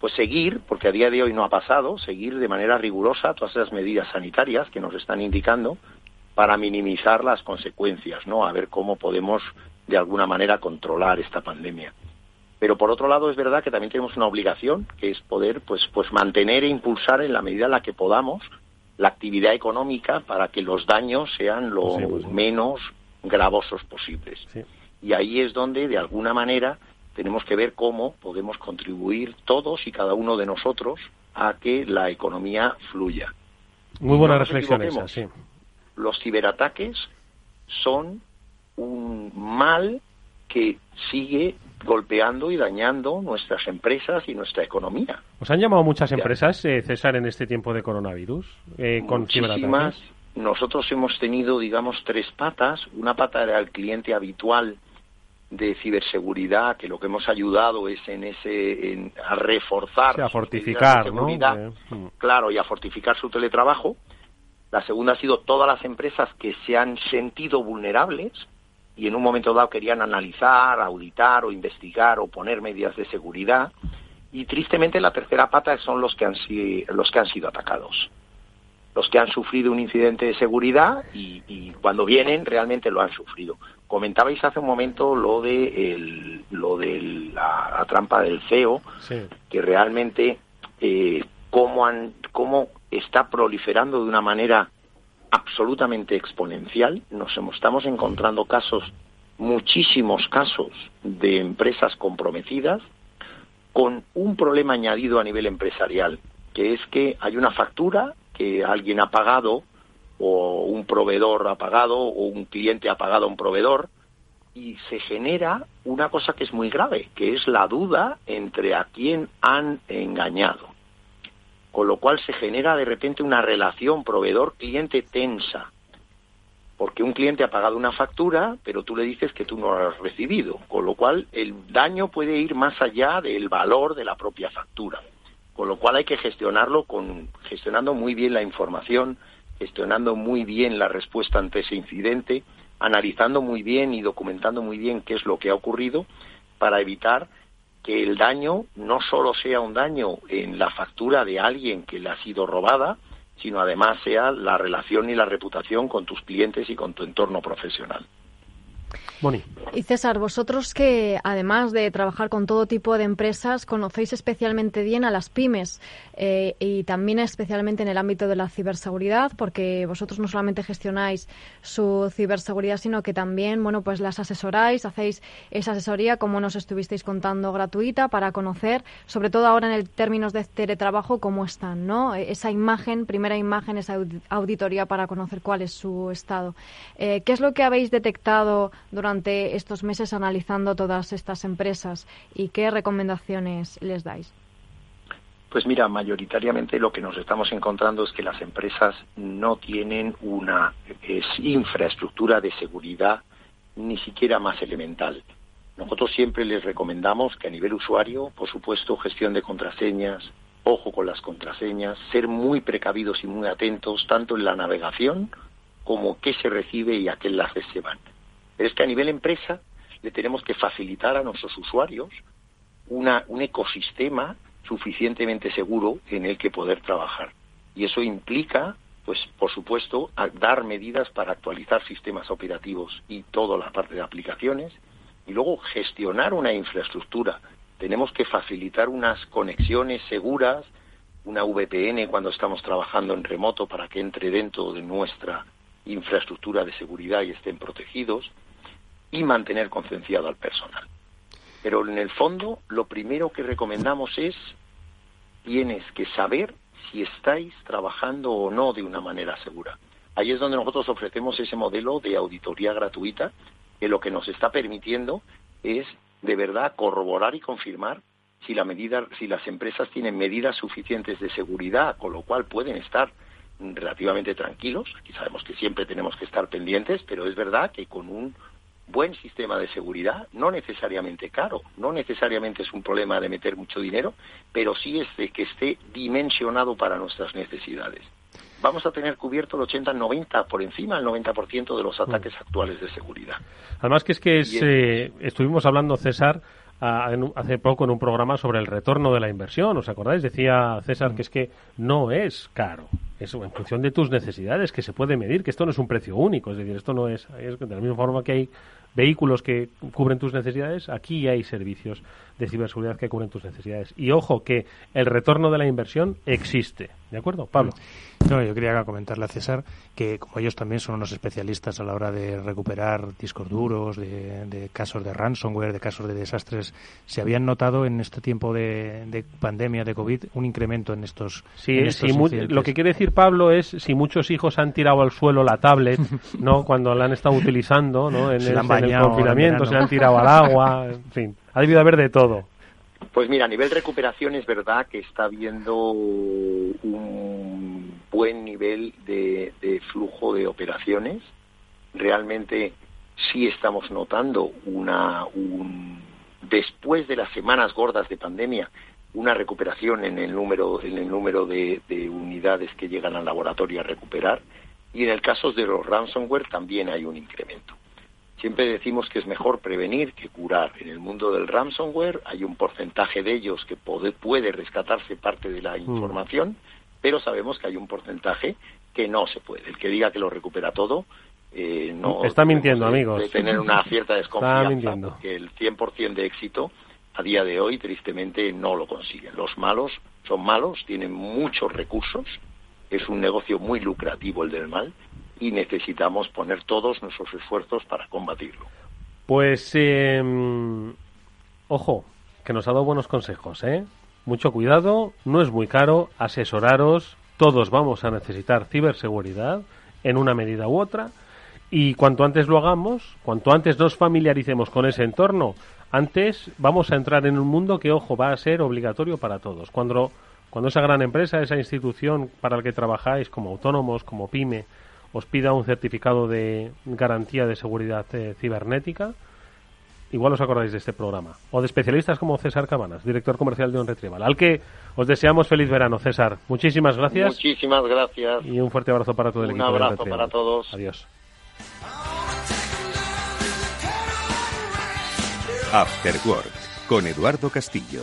pues seguir, porque a día de hoy no ha pasado, seguir de manera rigurosa todas esas medidas sanitarias que nos están indicando para minimizar las consecuencias, ¿no? A ver cómo podemos de alguna manera controlar esta pandemia. Pero por otro lado es verdad que también tenemos una obligación, que es poder pues pues mantener e impulsar en la medida en la que podamos la actividad económica para que los daños sean lo menos gravosos posibles. Y ahí es donde de alguna manera tenemos que ver cómo podemos contribuir todos y cada uno de nosotros a que la economía fluya. Muy buena reflexión sí. Los ciberataques son un mal que sigue golpeando y dañando nuestras empresas y nuestra economía. ¿Os han llamado muchas empresas, eh, César, en este tiempo de coronavirus? Eh, con Muchísimas. Nosotros hemos tenido, digamos, tres patas. Una pata era el cliente habitual de ciberseguridad que lo que hemos ayudado es en ese a reforzar a fortificar ¿no? Eh, mm. claro y a fortificar su teletrabajo. La segunda ha sido todas las empresas que se han sentido vulnerables y en un momento dado querían analizar auditar o investigar o poner medidas de seguridad. Y tristemente la tercera pata son los que han los que han sido atacados. Los que han sufrido un incidente de seguridad y, y cuando vienen realmente lo han sufrido Comentabais hace un momento lo de lo de la, trampa del CEO, que realmente eh, cómo, han, cómo está proliferando de una manera absolutamente exponencial. Nos estamos encontrando casos, muchísimos casos de empresas comprometidas con un problema añadido a nivel empresarial, que es que hay una factura que alguien ha pagado o un proveedor ha pagado o un cliente ha pagado a un proveedor y se genera una cosa que es muy grave, que es la duda entre a quién han engañado. Con lo cual se genera de repente una relación proveedor-cliente tensa, porque un cliente ha pagado una factura, pero tú le dices que tú no la has recibido, con lo cual el daño puede ir más allá del valor de la propia factura. Con lo cual hay que gestionarlo con gestionando muy bien la información, gestionando muy bien la respuesta ante ese incidente, analizando muy bien y documentando muy bien qué es lo que ha ocurrido para evitar que el daño no solo sea un daño en la factura de alguien que le ha sido robada, sino además sea la relación y la reputación con tus clientes y con tu entorno profesional. Y César, vosotros que además de trabajar con todo tipo de empresas, conocéis especialmente bien a las pymes eh, y también especialmente en el ámbito de la ciberseguridad, porque vosotros no solamente gestionáis su ciberseguridad, sino que también, bueno, pues las asesoráis, hacéis esa asesoría, como nos estuvisteis contando, gratuita para conocer, sobre todo ahora en el términos de teletrabajo, cómo están, ¿no? Esa imagen, primera imagen, esa auditoría para conocer cuál es su estado. Eh, ¿Qué es lo que habéis detectado durante durante estos meses analizando todas estas empresas y qué recomendaciones les dais? Pues mira, mayoritariamente lo que nos estamos encontrando es que las empresas no tienen una infraestructura de seguridad ni siquiera más elemental. Nosotros siempre les recomendamos que a nivel usuario, por supuesto, gestión de contraseñas, ojo con las contraseñas, ser muy precavidos y muy atentos tanto en la navegación como qué se recibe y a qué enlaces se van. Es que a nivel empresa le tenemos que facilitar a nuestros usuarios una, un ecosistema suficientemente seguro en el que poder trabajar. Y eso implica, pues, por supuesto, dar medidas para actualizar sistemas operativos y toda la parte de aplicaciones, y luego gestionar una infraestructura. Tenemos que facilitar unas conexiones seguras, una VPN cuando estamos trabajando en remoto para que entre dentro de nuestra infraestructura de seguridad y estén protegidos, y mantener concienciado al personal. Pero en el fondo, lo primero que recomendamos es, tienes que saber si estáis trabajando o no de una manera segura. Ahí es donde nosotros ofrecemos ese modelo de auditoría gratuita, que lo que nos está permitiendo es de verdad corroborar y confirmar si la medida, si las empresas tienen medidas suficientes de seguridad, con lo cual pueden estar relativamente tranquilos. Aquí sabemos que siempre tenemos que estar pendientes, pero es verdad que con un buen sistema de seguridad, no necesariamente caro, no necesariamente es un problema de meter mucho dinero, pero sí es de que esté dimensionado para nuestras necesidades. Vamos a tener cubierto el 80-90, por encima del 90% de los mm. ataques actuales de seguridad. Además que es que eh, estuvimos hablando, César, hace poco en un programa sobre el retorno de la inversión, ¿os acordáis? Decía César que es que no es caro, es en función de tus necesidades que se puede medir, que esto no es un precio único, es decir, esto no es de la misma forma que hay vehículos que cubren tus necesidades, aquí hay servicios de ciberseguridad que cubren tus necesidades. Y ojo que el retorno de la inversión existe. ¿De acuerdo, Pablo? No, yo quería comentarle a César que como ellos también son unos especialistas a la hora de recuperar discos duros, de, casos de ransomware, de casos de desastres, se habían notado en este tiempo de, pandemia, de COVID, un incremento en estos. Sí, lo que quiere decir Pablo es si muchos hijos han tirado al suelo la tablet, ¿no? Cuando la han estado utilizando, ¿no? En, el, en el confinamiento, se han tirado al agua, en fin, ha debido haber de todo. Pues mira, a nivel recuperación es verdad que está habiendo un buen nivel de, flujo de operaciones. Realmente sí estamos notando una, después de las semanas gordas de pandemia, una recuperación en el número, en el número de unidades que llegan al laboratorio a recuperar. Y en el caso de los ransomware también hay un incremento. Siempre decimos que es mejor prevenir que curar. En el mundo del ransomware hay un porcentaje de ellos que puede, rescatarse parte de la mm. información, pero sabemos que hay un porcentaje que no se puede. El que diga que lo recupera todo, eh, no. Está mintiendo, amigos. De tener una cierta desconfianza, porque el 100% de éxito a día de hoy, tristemente, no lo consiguen. Los malos son malos, tienen muchos recursos, es un negocio muy lucrativo el del mal, y necesitamos poner todos nuestros esfuerzos para combatirlo. Pues, em, ojo, que nos ha dado buenos consejos, ¿eh? Mucho cuidado, no es muy caro, asesoraros, todos vamos a necesitar ciberseguridad en una medida u otra y cuanto antes lo hagamos, cuanto antes nos familiaricemos con ese entorno, antes vamos a entrar en un mundo que, ojo, va a ser obligatorio para todos. Cuando, cuando esa gran empresa, esa institución para la que trabajáis como autónomos, como pyme, os pida un certificado de garantía de seguridad eh, cibernética, igual os acordáis de este programa. O de especialistas como César Cabanas, director comercial de On Retrieval, al que os deseamos feliz verano, César. Muchísimas gracias. Muchísimas gracias. Y un fuerte abrazo para todo el equipo. Un abrazo para todos. Adiós. After Work, con Eduardo Castillo.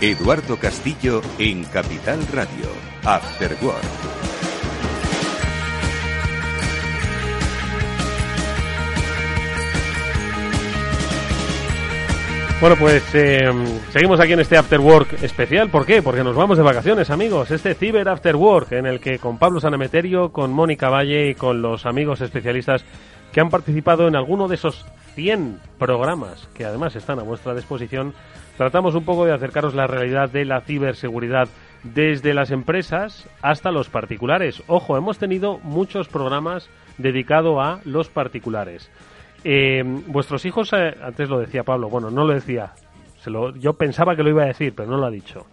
Eduardo Castillo en Capital Radio, After Work. Bueno, pues eh, seguimos aquí en este After Work especial. ¿Por qué? Porque nos vamos de vacaciones, amigos. Este Ciber After Work, en el que con Pablo Sanemeterio, con Mónica Valle y con los amigos especialistas que han participado en alguno de esos 100 programas que además están a vuestra disposición, tratamos un poco de acercaros la realidad de la ciberseguridad desde las empresas hasta los particulares. Ojo, hemos tenido muchos programas dedicados a los particulares. Eh, vuestros hijos, eh, antes lo decía Pablo, bueno, no lo decía, se lo, yo pensaba que lo iba a decir, pero no lo ha dicho.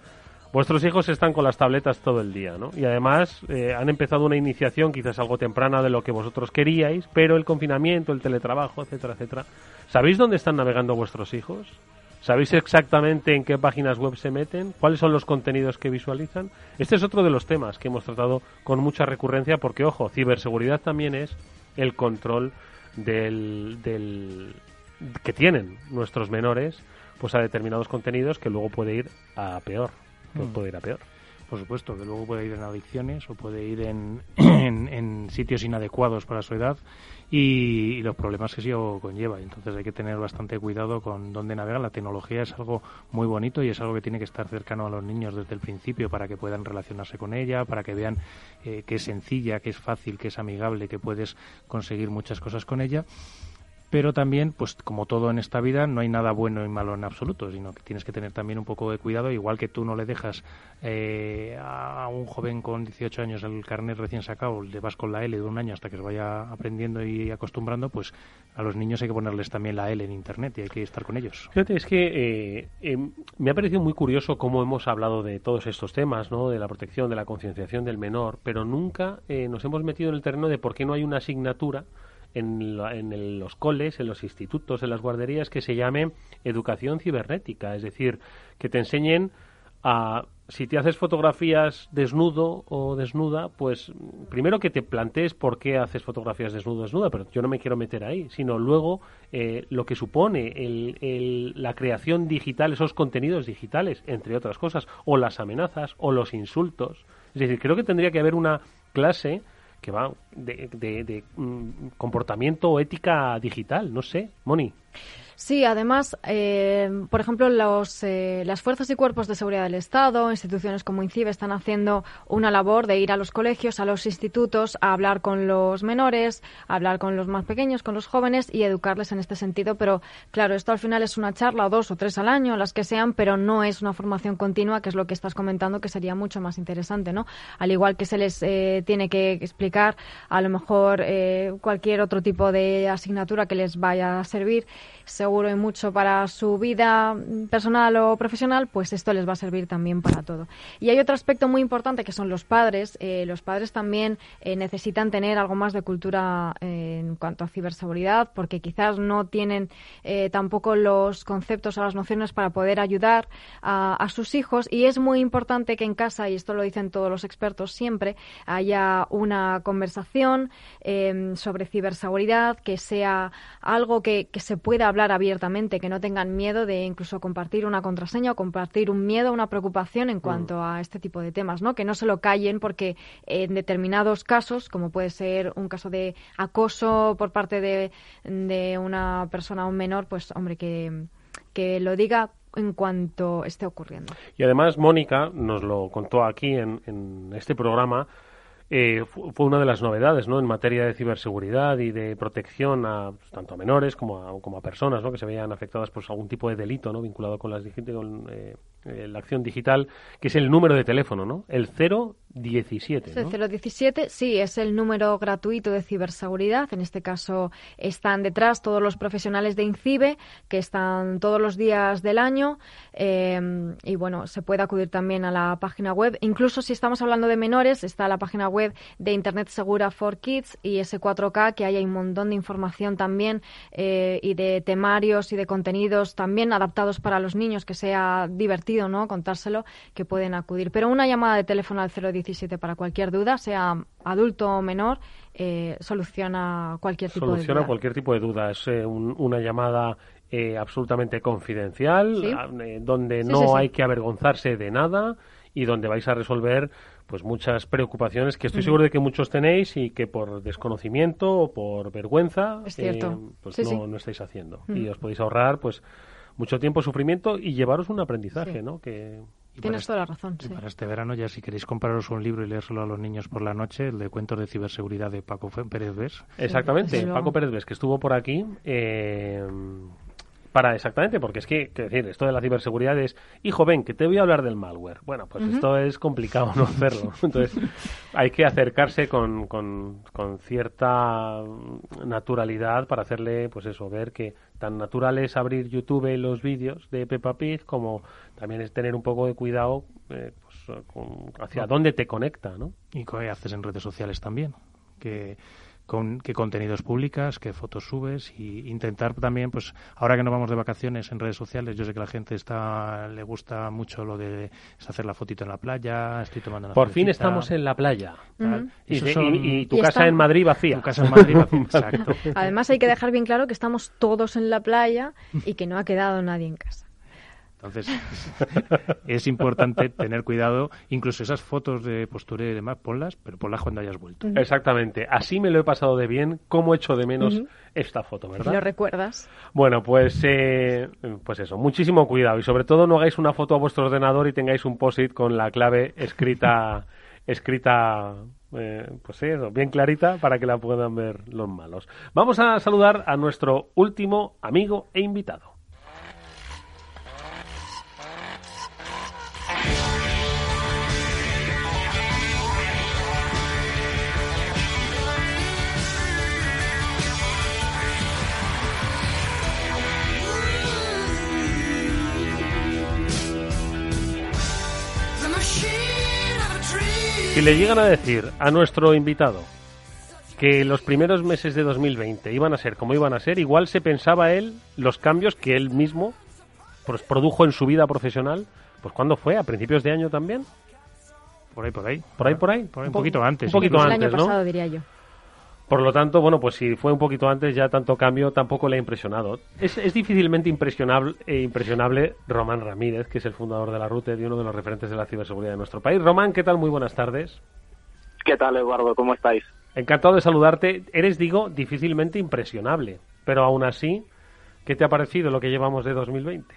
Vuestros hijos están con las tabletas todo el día, ¿no? Y además eh, han empezado una iniciación quizás algo temprana de lo que vosotros queríais, pero el confinamiento, el teletrabajo, etcétera, etcétera. ¿Sabéis dónde están navegando vuestros hijos? ¿Sabéis exactamente en qué páginas web se meten? ¿Cuáles son los contenidos que visualizan? Este es otro de los temas que hemos tratado con mucha recurrencia porque, ojo, ciberseguridad también es el control del, del que tienen nuestros menores pues a determinados contenidos que luego puede ir a peor, que Mm. puede ir a peor. Por supuesto, que luego puede ir en adicciones o puede ir en, en, en sitios inadecuados para su edad y, y los problemas que eso conlleva. Entonces hay que tener bastante cuidado con dónde navegan. La tecnología es algo muy bonito y es algo que tiene que estar cercano a los niños desde el principio para que puedan relacionarse con ella, para que vean eh, que es sencilla, que es fácil, que es amigable, que puedes conseguir muchas cosas con ella pero también, pues como todo en esta vida, no hay nada bueno y malo en absoluto, sino que tienes que tener también un poco de cuidado, igual que tú no le dejas eh, a un joven con 18 años el carnet recién sacado, le vas con la L de un año hasta que se vaya aprendiendo y acostumbrando, pues a los niños hay que ponerles también la L en Internet y hay que estar con ellos. Fíjate, es que eh, eh, me ha parecido muy curioso cómo hemos hablado de todos estos temas, ¿no? De la protección, de la concienciación del menor, pero nunca eh, nos hemos metido en el terreno de por qué no hay una asignatura en, en los coles, en los institutos, en las guarderías que se llame educación cibernética, es decir, que te enseñen a si te haces fotografías desnudo o desnuda, pues primero que te plantees por qué haces fotografías desnudo o desnuda, pero yo no me quiero meter ahí, sino luego eh, lo que supone el- la creación digital, esos contenidos digitales, entre otras cosas, o las amenazas o los insultos. Es decir, creo que tendría que haber una clase que va de, de- de, mm, comportamiento o ética digital, no sé, Moni. Sí, además, eh, por ejemplo, los, eh, las fuerzas y cuerpos de seguridad del Estado, instituciones como INCIBE, están haciendo una labor de ir a los colegios, a los institutos, a hablar con los menores, a hablar con los más pequeños, con los jóvenes y educarles en este sentido. Pero, claro, esto al final es una charla, o dos o tres al año, las que sean, pero no es una formación continua, que es lo que estás comentando, que sería mucho más interesante, ¿no? Al igual que se les eh, tiene que explicar, a lo mejor, eh, cualquier otro tipo de asignatura que les vaya a servir, seguro y mucho para su vida personal o profesional, pues esto les va a servir también para todo. Y hay otro aspecto muy importante que son los padres. Eh, los padres también eh, necesitan tener algo más de cultura eh, en cuanto a ciberseguridad, porque quizás no tienen tampoco los conceptos o las nociones para poder ayudar a, a sus hijos. Y es muy importante que en casa, y esto lo dicen todos los expertos siempre, haya una conversación sobre ciberseguridad, que sea algo que, se pueda hablar abiertamente, que no tengan miedo de incluso compartir una contraseña o compartir un miedo, una preocupación en cuanto a este tipo de temas, ¿no? Que no se lo callen porque en determinados casos, como puede ser un caso de acoso por parte de, de una persona o un menor, pues hombre, que, que lo diga en cuanto esté ocurriendo. Y además Mónica nos lo contó aquí en, en este programa. Eh, fu- fue una de las novedades ¿no? en materia de ciberseguridad y de protección a pues, tanto a menores como a, como a personas ¿no? que se veían afectadas por algún tipo de delito ¿no? vinculado con, las, con eh, eh, la acción digital, que es el número de teléfono, ¿no? el 017. ¿no? El 017, sí, es el número gratuito de ciberseguridad. En este caso están detrás todos los profesionales de INCIBE, que están todos los días del año. eh, y bueno, se puede acudir también a la página web. Incluso si estamos hablando de menores, está la página web de Internet Segura for Kids y S4K, que ahí hay un montón de información también eh, y de temarios y de contenidos también adaptados para los niños, que sea divertido, ¿no? Contárselo, que pueden acudir. Pero una llamada de teléfono al 017 para cualquier duda, sea adulto o menor, eh, soluciona cualquier tipo de Soluciona duda. cualquier tipo de duda. Es eh, un- una llamada eh, absolutamente confidencial, eh, donde no hay que avergonzarse de nada y donde vais a resolver pues muchas preocupaciones que estoy seguro de que muchos tenéis y que por desconocimiento o por vergüenza eh, pues no, estáis haciendo y os podéis ahorrar pues mucho tiempo sufrimiento y llevaros un aprendizaje no que Tienes toda la razón. Sí. Para este verano, ya si queréis compraros un libro y leérselo a los niños por la noche, el de cuentos de ciberseguridad de Paco Pérez Ves. Exactamente, Paco Pérez Ves, que estuvo por aquí. Eh, para exactamente, porque es que, decir, esto de la ciberseguridad es, hijo, ven, que te voy a hablar del malware. Bueno, pues esto es complicado no hacerlo. Entonces, hay que acercarse con, con, con, cierta naturalidad para hacerle, pues eso, ver que tan natural es abrir YouTube y los vídeos de Peppa Pig como también es tener un poco de cuidado eh, pues, hacia dónde te conecta, ¿no? Y qué haces en redes sociales también. Que con qué contenidos publicas, qué fotos subes y intentar también, pues ahora que nos vamos de vacaciones en redes sociales, yo sé que la gente está le gusta mucho lo de hacer la fotito en la playa, estoy tomando una Por fin estamos en la playa. y, tu casa en Madrid vacía. Tu casa en Madrid vacía, exacto. Además hay que dejar bien claro que estamos todos en la playa y que no ha quedado nadie en casa. Entonces, es importante tener cuidado. Incluso esas fotos de postura y demás, ponlas, pero ponlas cuando hayas vuelto. Exactamente. Así me lo he pasado de bien. ¿Cómo echo de menos esta foto, verdad? ¿Lo recuerdas? Bueno, pues, eh, pues eso. Muchísimo cuidado. Y sobre todo no hagáis una foto a vuestro ordenador y tengáis un post-it con la clave escrita, escrita eh, pues eso, bien clarita para que la puedan ver los malos. Vamos a saludar a nuestro último amigo e invitado. Le llegan a decir a nuestro invitado que los primeros meses de 2020 iban a ser como iban a ser, igual se pensaba él los cambios que él mismo pues, produjo en su vida profesional. Pues ¿cuándo fue? ¿A principios de año también? Por ahí, por ahí. ¿Por ahí, por ahí? un, poquito antes. Un poquito antes, el año pasado, diría yo. Por lo tanto, bueno, pues si fue un poquito antes, ya tanto cambio tampoco le ha impresionado. Es, es difícilmente impresionable, eh, impresionable Román Ramírez, que es el fundador de la RUTE y uno de los referentes de la ciberseguridad de nuestro país. Román, ¿qué tal? Muy buenas tardes. ¿Qué tal, Eduardo? ¿Cómo estáis? Encantado de saludarte. Eres, digo, difícilmente impresionable, pero aún así, ¿qué te ha parecido lo que llevamos de 2020?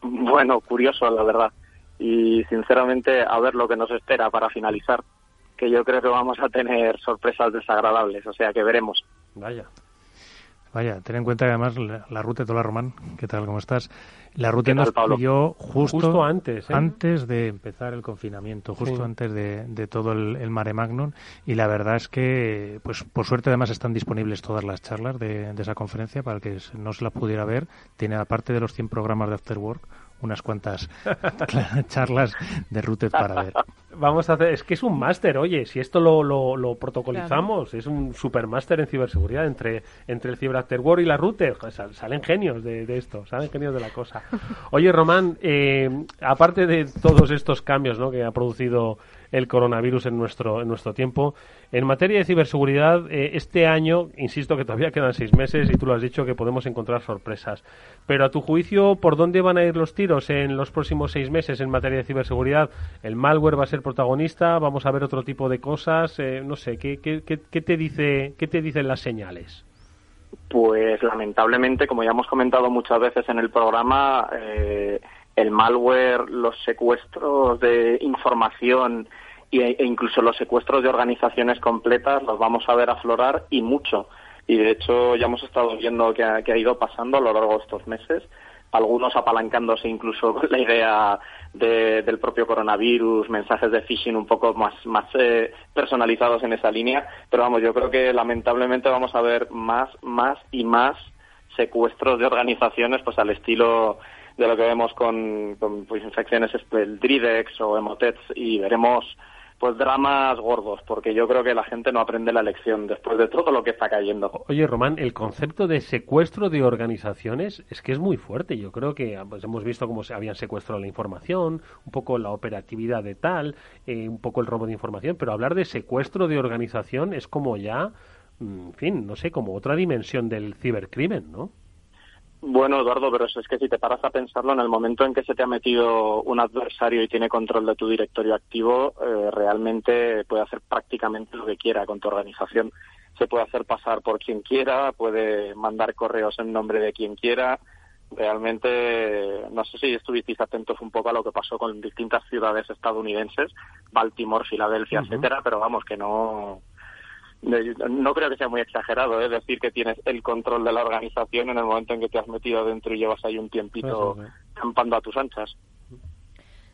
Bueno, curioso, la verdad. Y sinceramente, a ver lo que nos espera para finalizar que yo creo que vamos a tener sorpresas desagradables, o sea que veremos. Vaya. Vaya, ten en cuenta que además la, ruta de Tola Román, ¿qué tal? ¿Cómo estás? La ruta nos pilló justo, antes, ¿eh? antes de empezar el confinamiento, justo antes de, todo el, mare magnum. Y la verdad es que, pues por suerte además están disponibles todas las charlas de, de esa conferencia para el que no se las pudiera ver. Tiene aparte de los 100 programas de After Work, unas cuantas charlas de Routed para ver. Vamos a hacer, es que es un máster, oye, si esto lo, lo, protocolizamos, es un super máster en ciberseguridad entre, entre el Cyber After War y la Router, salen genios de, esto, salen genios de la cosa. Oye, Román, eh, aparte de todos estos cambios ¿no? que ha producido el coronavirus en nuestro, en nuestro tiempo. En materia de ciberseguridad, eh, este año, insisto que todavía quedan seis meses y tú lo has dicho que podemos encontrar sorpresas. Pero a tu juicio, ¿por dónde van a ir los tiros en los próximos seis meses en materia de ciberseguridad? ¿El malware va a ser protagonista? ¿Vamos a ver otro tipo de cosas? Eh, no sé, ¿qué, qué, qué, te dice, ¿qué te dicen las señales? Pues lamentablemente, como ya hemos comentado muchas veces en el programa, eh, el malware, los secuestros de información e incluso los secuestros de organizaciones completas los vamos a ver aflorar y mucho. Y de hecho ya hemos estado viendo que ha, ido pasando a lo largo de estos meses, algunos apalancándose incluso con la idea del propio coronavirus, mensajes de phishing un poco más, más eh, personalizados en esa línea. Pero vamos, yo creo que lamentablemente vamos a ver más, más y más secuestros de organizaciones pues al estilo de lo que vemos con, pues, infecciones el Dridex o Emotets y veremos pues dramas gordos, porque yo creo que la gente no aprende la lección después de todo lo que está cayendo. Oye, Román, el concepto de secuestro de organizaciones es que es muy fuerte. Yo creo que pues, hemos visto cómo se habían secuestrado la información, un poco la operatividad de tal, eh, un poco el robo de información, pero hablar de secuestro de organización es como ya, mm, en fin, no sé, como otra dimensión del cibercrimen, ¿no? Bueno, Eduardo, pero es que si te paras a pensarlo, en el momento en que se te ha metido un adversario y tiene control de tu directorio activo, eh, realmente puede hacer prácticamente lo que quiera con tu organización. Se puede hacer pasar por quien quiera, puede mandar correos en nombre de quien quiera. Realmente, no sé si estuvisteis atentos un poco a lo que pasó con distintas ciudades estadounidenses, Baltimore, Filadelfia, etcétera, pero vamos, que no, no creo que sea muy exagerado ¿eh? decir que tienes el control de la organización en el momento en que te has metido dentro y llevas ahí un tiempito campando a tus anchas.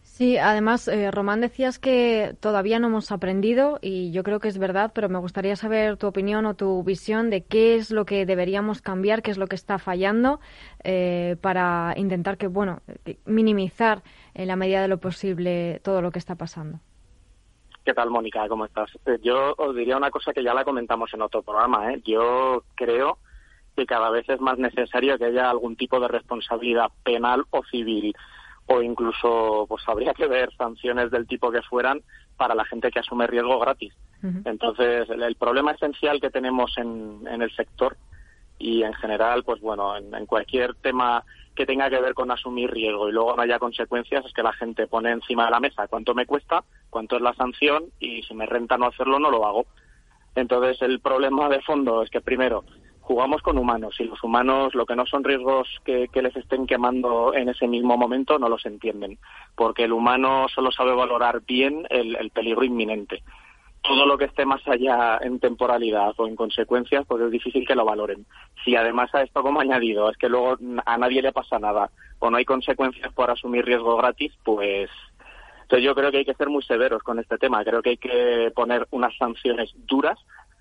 Sí, además, eh, Román, decías que todavía no hemos aprendido y yo creo que es verdad, pero me gustaría saber tu opinión o tu visión de qué es lo que deberíamos cambiar, qué es lo que está fallando eh, para intentar que, bueno, minimizar en la medida de lo posible todo lo que está pasando. ¿Qué tal, Mónica? ¿Cómo estás? Eh, yo os diría una cosa que ya la comentamos en otro programa. ¿eh? Yo creo que cada vez es más necesario que haya algún tipo de responsabilidad penal o civil o incluso pues habría que ver sanciones del tipo que fueran para la gente que asume riesgo gratis. Entonces, el, problema esencial que tenemos en, en, el sector y en general, pues bueno, en cualquier tema que tenga que ver con asumir riesgo y luego no haya consecuencias es que la gente pone encima de la mesa cuánto me cuesta, cuánto es la sanción y si me renta no hacerlo no lo hago. Entonces el problema de fondo es que primero jugamos con humanos y los humanos lo que no son riesgos que, les estén quemando en ese mismo momento no los entienden porque el humano solo sabe valorar bien el peligro inminente todo lo que esté más allá en temporalidad o en consecuencias, pues es difícil que lo valoren. Si además a esto como añadido es que luego a nadie le pasa nada o no hay consecuencias por asumir riesgo gratis, pues entonces yo creo que hay que ser muy severos con este tema. Creo que hay que poner unas sanciones duras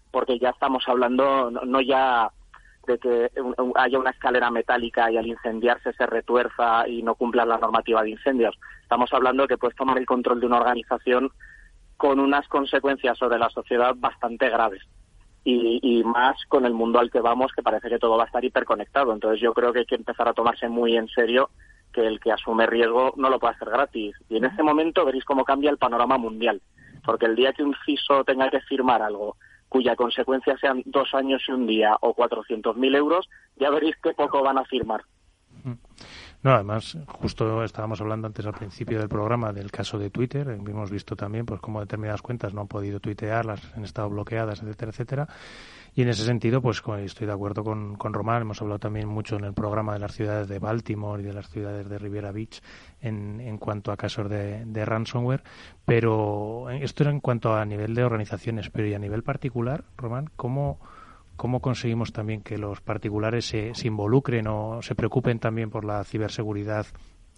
porque ya estamos hablando no ya de que haya una escalera metálica y al incendiarse se retuerza y no cumpla la normativa de incendios. Estamos hablando de que puedes tomar el control de una organización con unas consecuencias sobre la sociedad bastante graves. Y, más con el mundo al que vamos, que parece que todo va a estar hiperconectado. Entonces yo creo que hay que empezar a tomarse muy en serio que el que asume riesgo no lo puede hacer gratis. Y en ese momento veréis cómo cambia el panorama mundial. Porque el día que un CISO tenga que firmar algo cuya consecuencia sean dos años y un día o 400.000 euros, ya veréis qué poco van a firmar. No, además, justo estábamos hablando antes al principio del programa del caso de Twitter. Hemos visto también pues cómo determinadas cuentas no han podido tuitear, las han estado bloqueadas, etcétera, etcétera. Y en ese sentido, pues estoy de acuerdo con, con Román. Hemos hablado también mucho en el programa de las ciudades de Baltimore y de las ciudades de Riviera Beach en, en cuanto a casos de, ransomware. Pero esto era en cuanto a nivel de organizaciones. Pero y a nivel particular, Román, ¿cómo cómo conseguimos también que los particulares se, involucren o se preocupen también por la ciberseguridad,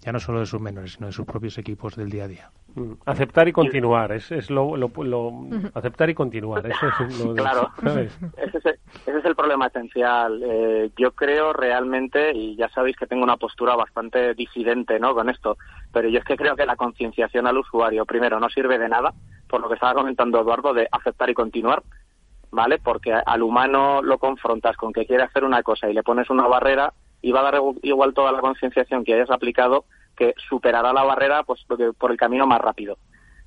ya no solo de sus menores, sino de sus propios equipos del día a día. Mm. Aceptar y continuar, es, es lo, lo, aceptar y continuar, eso es lo Claro, ese es, el, ese es, el, problema esencial. Eh, yo creo realmente, y ya sabéis que tengo una postura bastante disidente ¿no? con esto, pero yo es que creo que la concienciación al usuario, primero, no sirve de nada, por lo que estaba comentando Eduardo, de aceptar y continuar, ¿vale? Porque al humano lo confrontas con que quiere hacer una cosa y le pones una barrera y va a dar igual toda la concienciación que hayas aplicado que superará la barrera pues por el camino más rápido.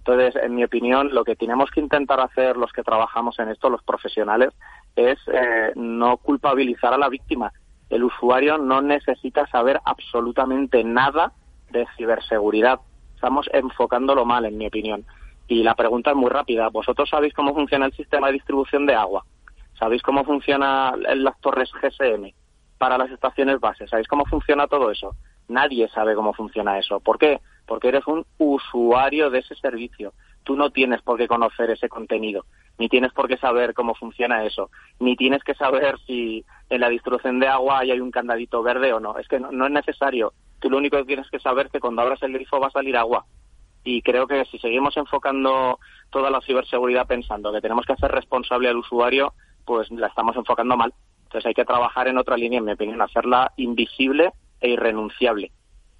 Entonces, en mi opinión, lo que tenemos que intentar hacer los que trabajamos en esto, los profesionales, es eh, no culpabilizar a la víctima. El usuario no necesita saber absolutamente nada de ciberseguridad. Estamos enfocándolo mal, en mi opinión. Y la pregunta es muy rápida. ¿Vosotros sabéis cómo funciona el sistema de distribución de agua? ¿Sabéis cómo funcionan las torres GSM para las estaciones bases? ¿Sabéis cómo funciona todo eso? Nadie sabe cómo funciona eso. ¿Por qué? Porque eres un usuario de ese servicio. Tú no tienes por qué conocer ese contenido, ni tienes por qué saber cómo funciona eso, ni tienes que saber si en la distribución de agua hay un candadito verde o no. Es que no, no es necesario. Tú lo único que tienes que saber es que cuando abras el grifo va a salir agua y creo que si seguimos enfocando toda la ciberseguridad pensando que tenemos que hacer responsable al usuario, pues la estamos enfocando mal. Entonces hay que trabajar en otra línea, en mi opinión, hacerla invisible e irrenunciable.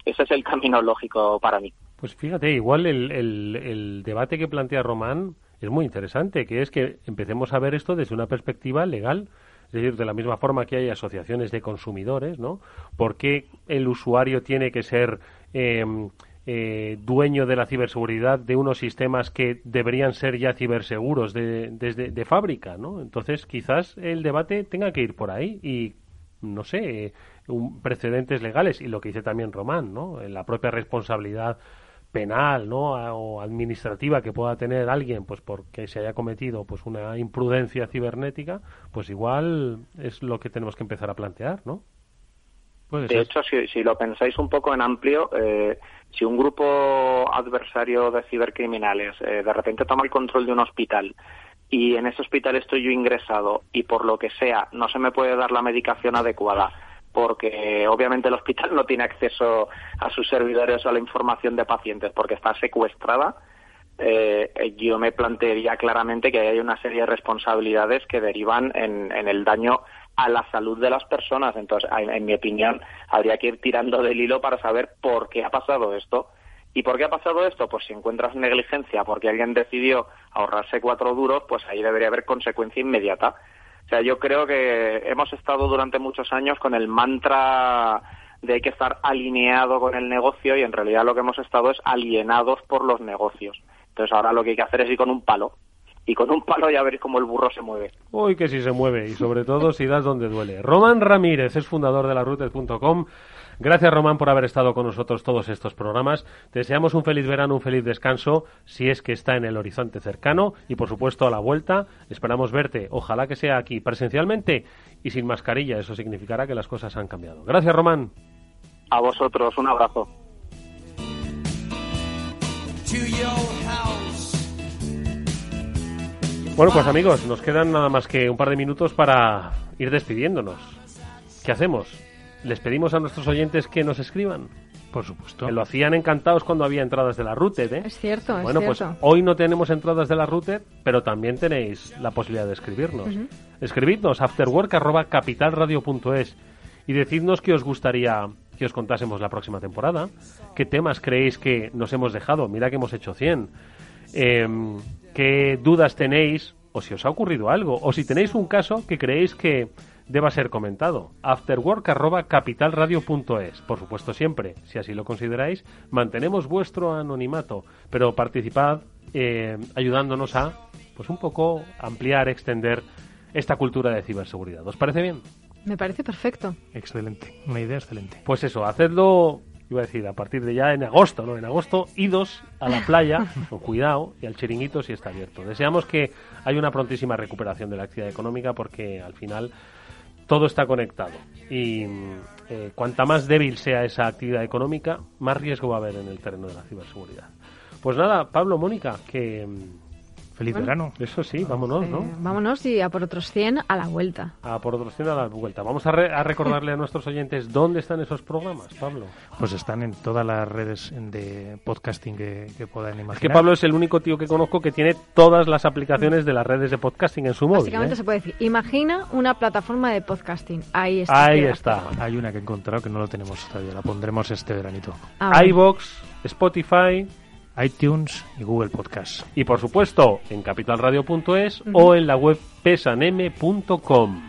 Ese es el camino lógico para mí. Pues fíjate, igual el, el debate que plantea Román es muy interesante, que es que empecemos a ver esto desde una perspectiva legal. Es decir, de la misma forma que hay asociaciones de consumidores, ¿no? ¿Por qué el usuario tiene que ser eh, eh, dueño de la ciberseguridad de unos sistemas que deberían ser ya ciberseguros de, desde de fábrica, ¿no? Entonces, quizás el debate tenga que ir por ahí y, no sé, un, precedentes legales y lo que dice también Román, ¿no? En la propia responsabilidad penal, ¿no? o administrativa que pueda tener alguien, pues porque se haya cometido pues una imprudencia cibernética, pues igual es lo que tenemos que empezar a plantear, ¿no? de hecho, si, lo pensáis un poco en amplio, eh, si un grupo adversario de cibercriminales eh, de repente toma el control de un hospital y en ese hospital estoy yo ingresado y por lo que sea no se me puede dar la medicación adecuada porque obviamente el hospital no tiene acceso a sus servidores o a la información de pacientes porque está secuestrada, eh, yo me plantearía claramente que hay una serie de responsabilidades que derivan en, en el daño a la salud de las personas. Entonces, en, mi opinión, habría que ir tirando del hilo para saber por qué ha pasado esto. ¿Y por qué ha pasado esto? Pues si encuentras negligencia porque alguien decidió ahorrarse cuatro duros, pues ahí debería haber consecuencia inmediata. O sea, yo creo que hemos estado durante muchos años con el mantra de hay que estar alineado con el negocio y en realidad lo que hemos estado es alienados por los negocios. Entonces ahora lo que hay que hacer es ir con un palo y con un palo ya veréis cómo el burro se mueve. Uy, que si se mueve y sobre todo si das donde duele. Román Ramírez es fundador de la. Gracias, Román, por haber estado con nosotros todos estos programas. Te deseamos un feliz verano, un feliz descanso, si es que está en el horizonte cercano. Y, por supuesto, a la vuelta, esperamos verte. Ojalá que sea aquí presencialmente y sin mascarilla. Eso significará que las cosas han cambiado. Gracias, Román. A vosotros, un abrazo. Bueno, pues amigos, nos quedan nada más que un par de minutos para ir despidiéndonos. ¿Qué hacemos? ¿Les pedimos a nuestros oyentes que nos escriban? Por supuesto. Que lo hacían encantados cuando había entradas de la Router, ¿eh? Es cierto, Bueno, pues hoy no tenemos entradas de la Router, pero también tenéis la posibilidad de escribirnos. Escribidnos afterwork.capitalradio.es y decidnos qué os gustaría que os contásemos la próxima temporada, qué temas creéis que nos hemos dejado. Mira que hemos hecho 100. Eh, em, qué dudas tenéis o si os ha ocurrido algo o si tenéis un caso que creéis que deba ser comentado. afterwork.capitalradio.es. Por supuesto, siempre, si así lo consideráis, mantenemos vuestro anonimato, pero participad eh, ayudándonos a, pues un poco, ampliar, extender esta cultura de ciberseguridad. ¿Os parece bien? Me parece perfecto. Excelente, una idea excelente. Pues eso, hacedlo iba a decir, a partir de ya en agosto, ¿no? En agosto, idos a la playa, con cuidado, y al chiringuito si está abierto. Deseamos que haya una prontísima recuperación de la actividad económica porque al final todo está conectado. Y eh, cuanta más débil sea esa actividad económica, más riesgo va a haber en el terreno de la ciberseguridad. Pues nada, Pablo, Mónica, que Feliz verano. Eso sí, vámonos, ¿no? Eh, vámonos y a por otros 100 a la vuelta. A por otros 100 a la vuelta. Vamos a, recordarle a nuestros oyentes dónde están esos programas, Pablo. Pues están en todas las redes de podcasting que, que puedan imaginar. Es que Pablo es el único tío que conozco que tiene todas las aplicaciones de las redes de podcasting en su móvil. Básicamente ¿eh? se puede decir, imagina una plataforma de podcasting. Ahí está. Ahí está. Hay una que he encontrado que no lo tenemos todavía, la pondremos este veranito. Ah, iBox, Spotify iTunes y Google Podcast. Y por supuesto en capitalradio.es o en la web pesanm.com.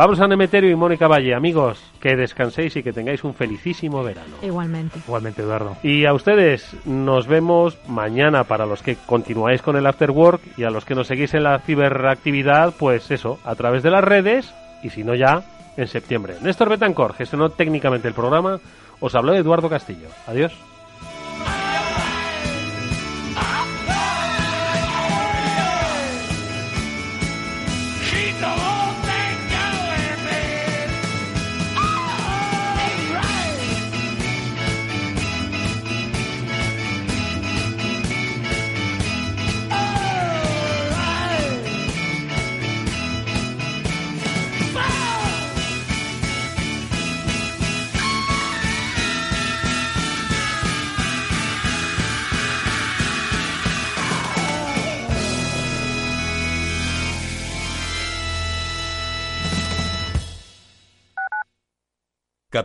Vamos a Nemeterio y Mónica Valle, amigos, que descanséis y que tengáis un felicísimo verano. Igualmente. Igualmente, Eduardo. Y a ustedes nos vemos mañana para los que continuáis con el After Work y a los que nos seguís en la ciberactividad, pues eso, a través de las redes y si no ya, en septiembre. Néstor Betancor gestionó técnicamente el programa. Os habló Eduardo Castillo. Adiós.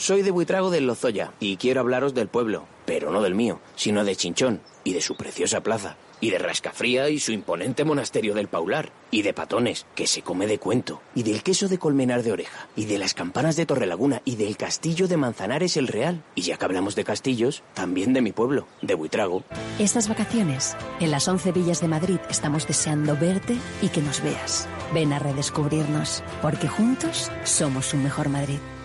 Soy de Buitrago del Lozoya y quiero hablaros del pueblo, pero no del mío, sino de Chinchón y de su preciosa plaza, y de Rascafría y su imponente monasterio del Paular, y de Patones, que se come de cuento, y del queso de Colmenar de Oreja, y de las campanas de Torrelaguna, y del castillo de Manzanares el Real. Y ya que hablamos de castillos, también de mi pueblo, de Buitrago. Estas vacaciones, en las 11 villas de Madrid, estamos deseando verte y que nos veas. Ven a redescubrirnos, porque juntos somos un mejor Madrid.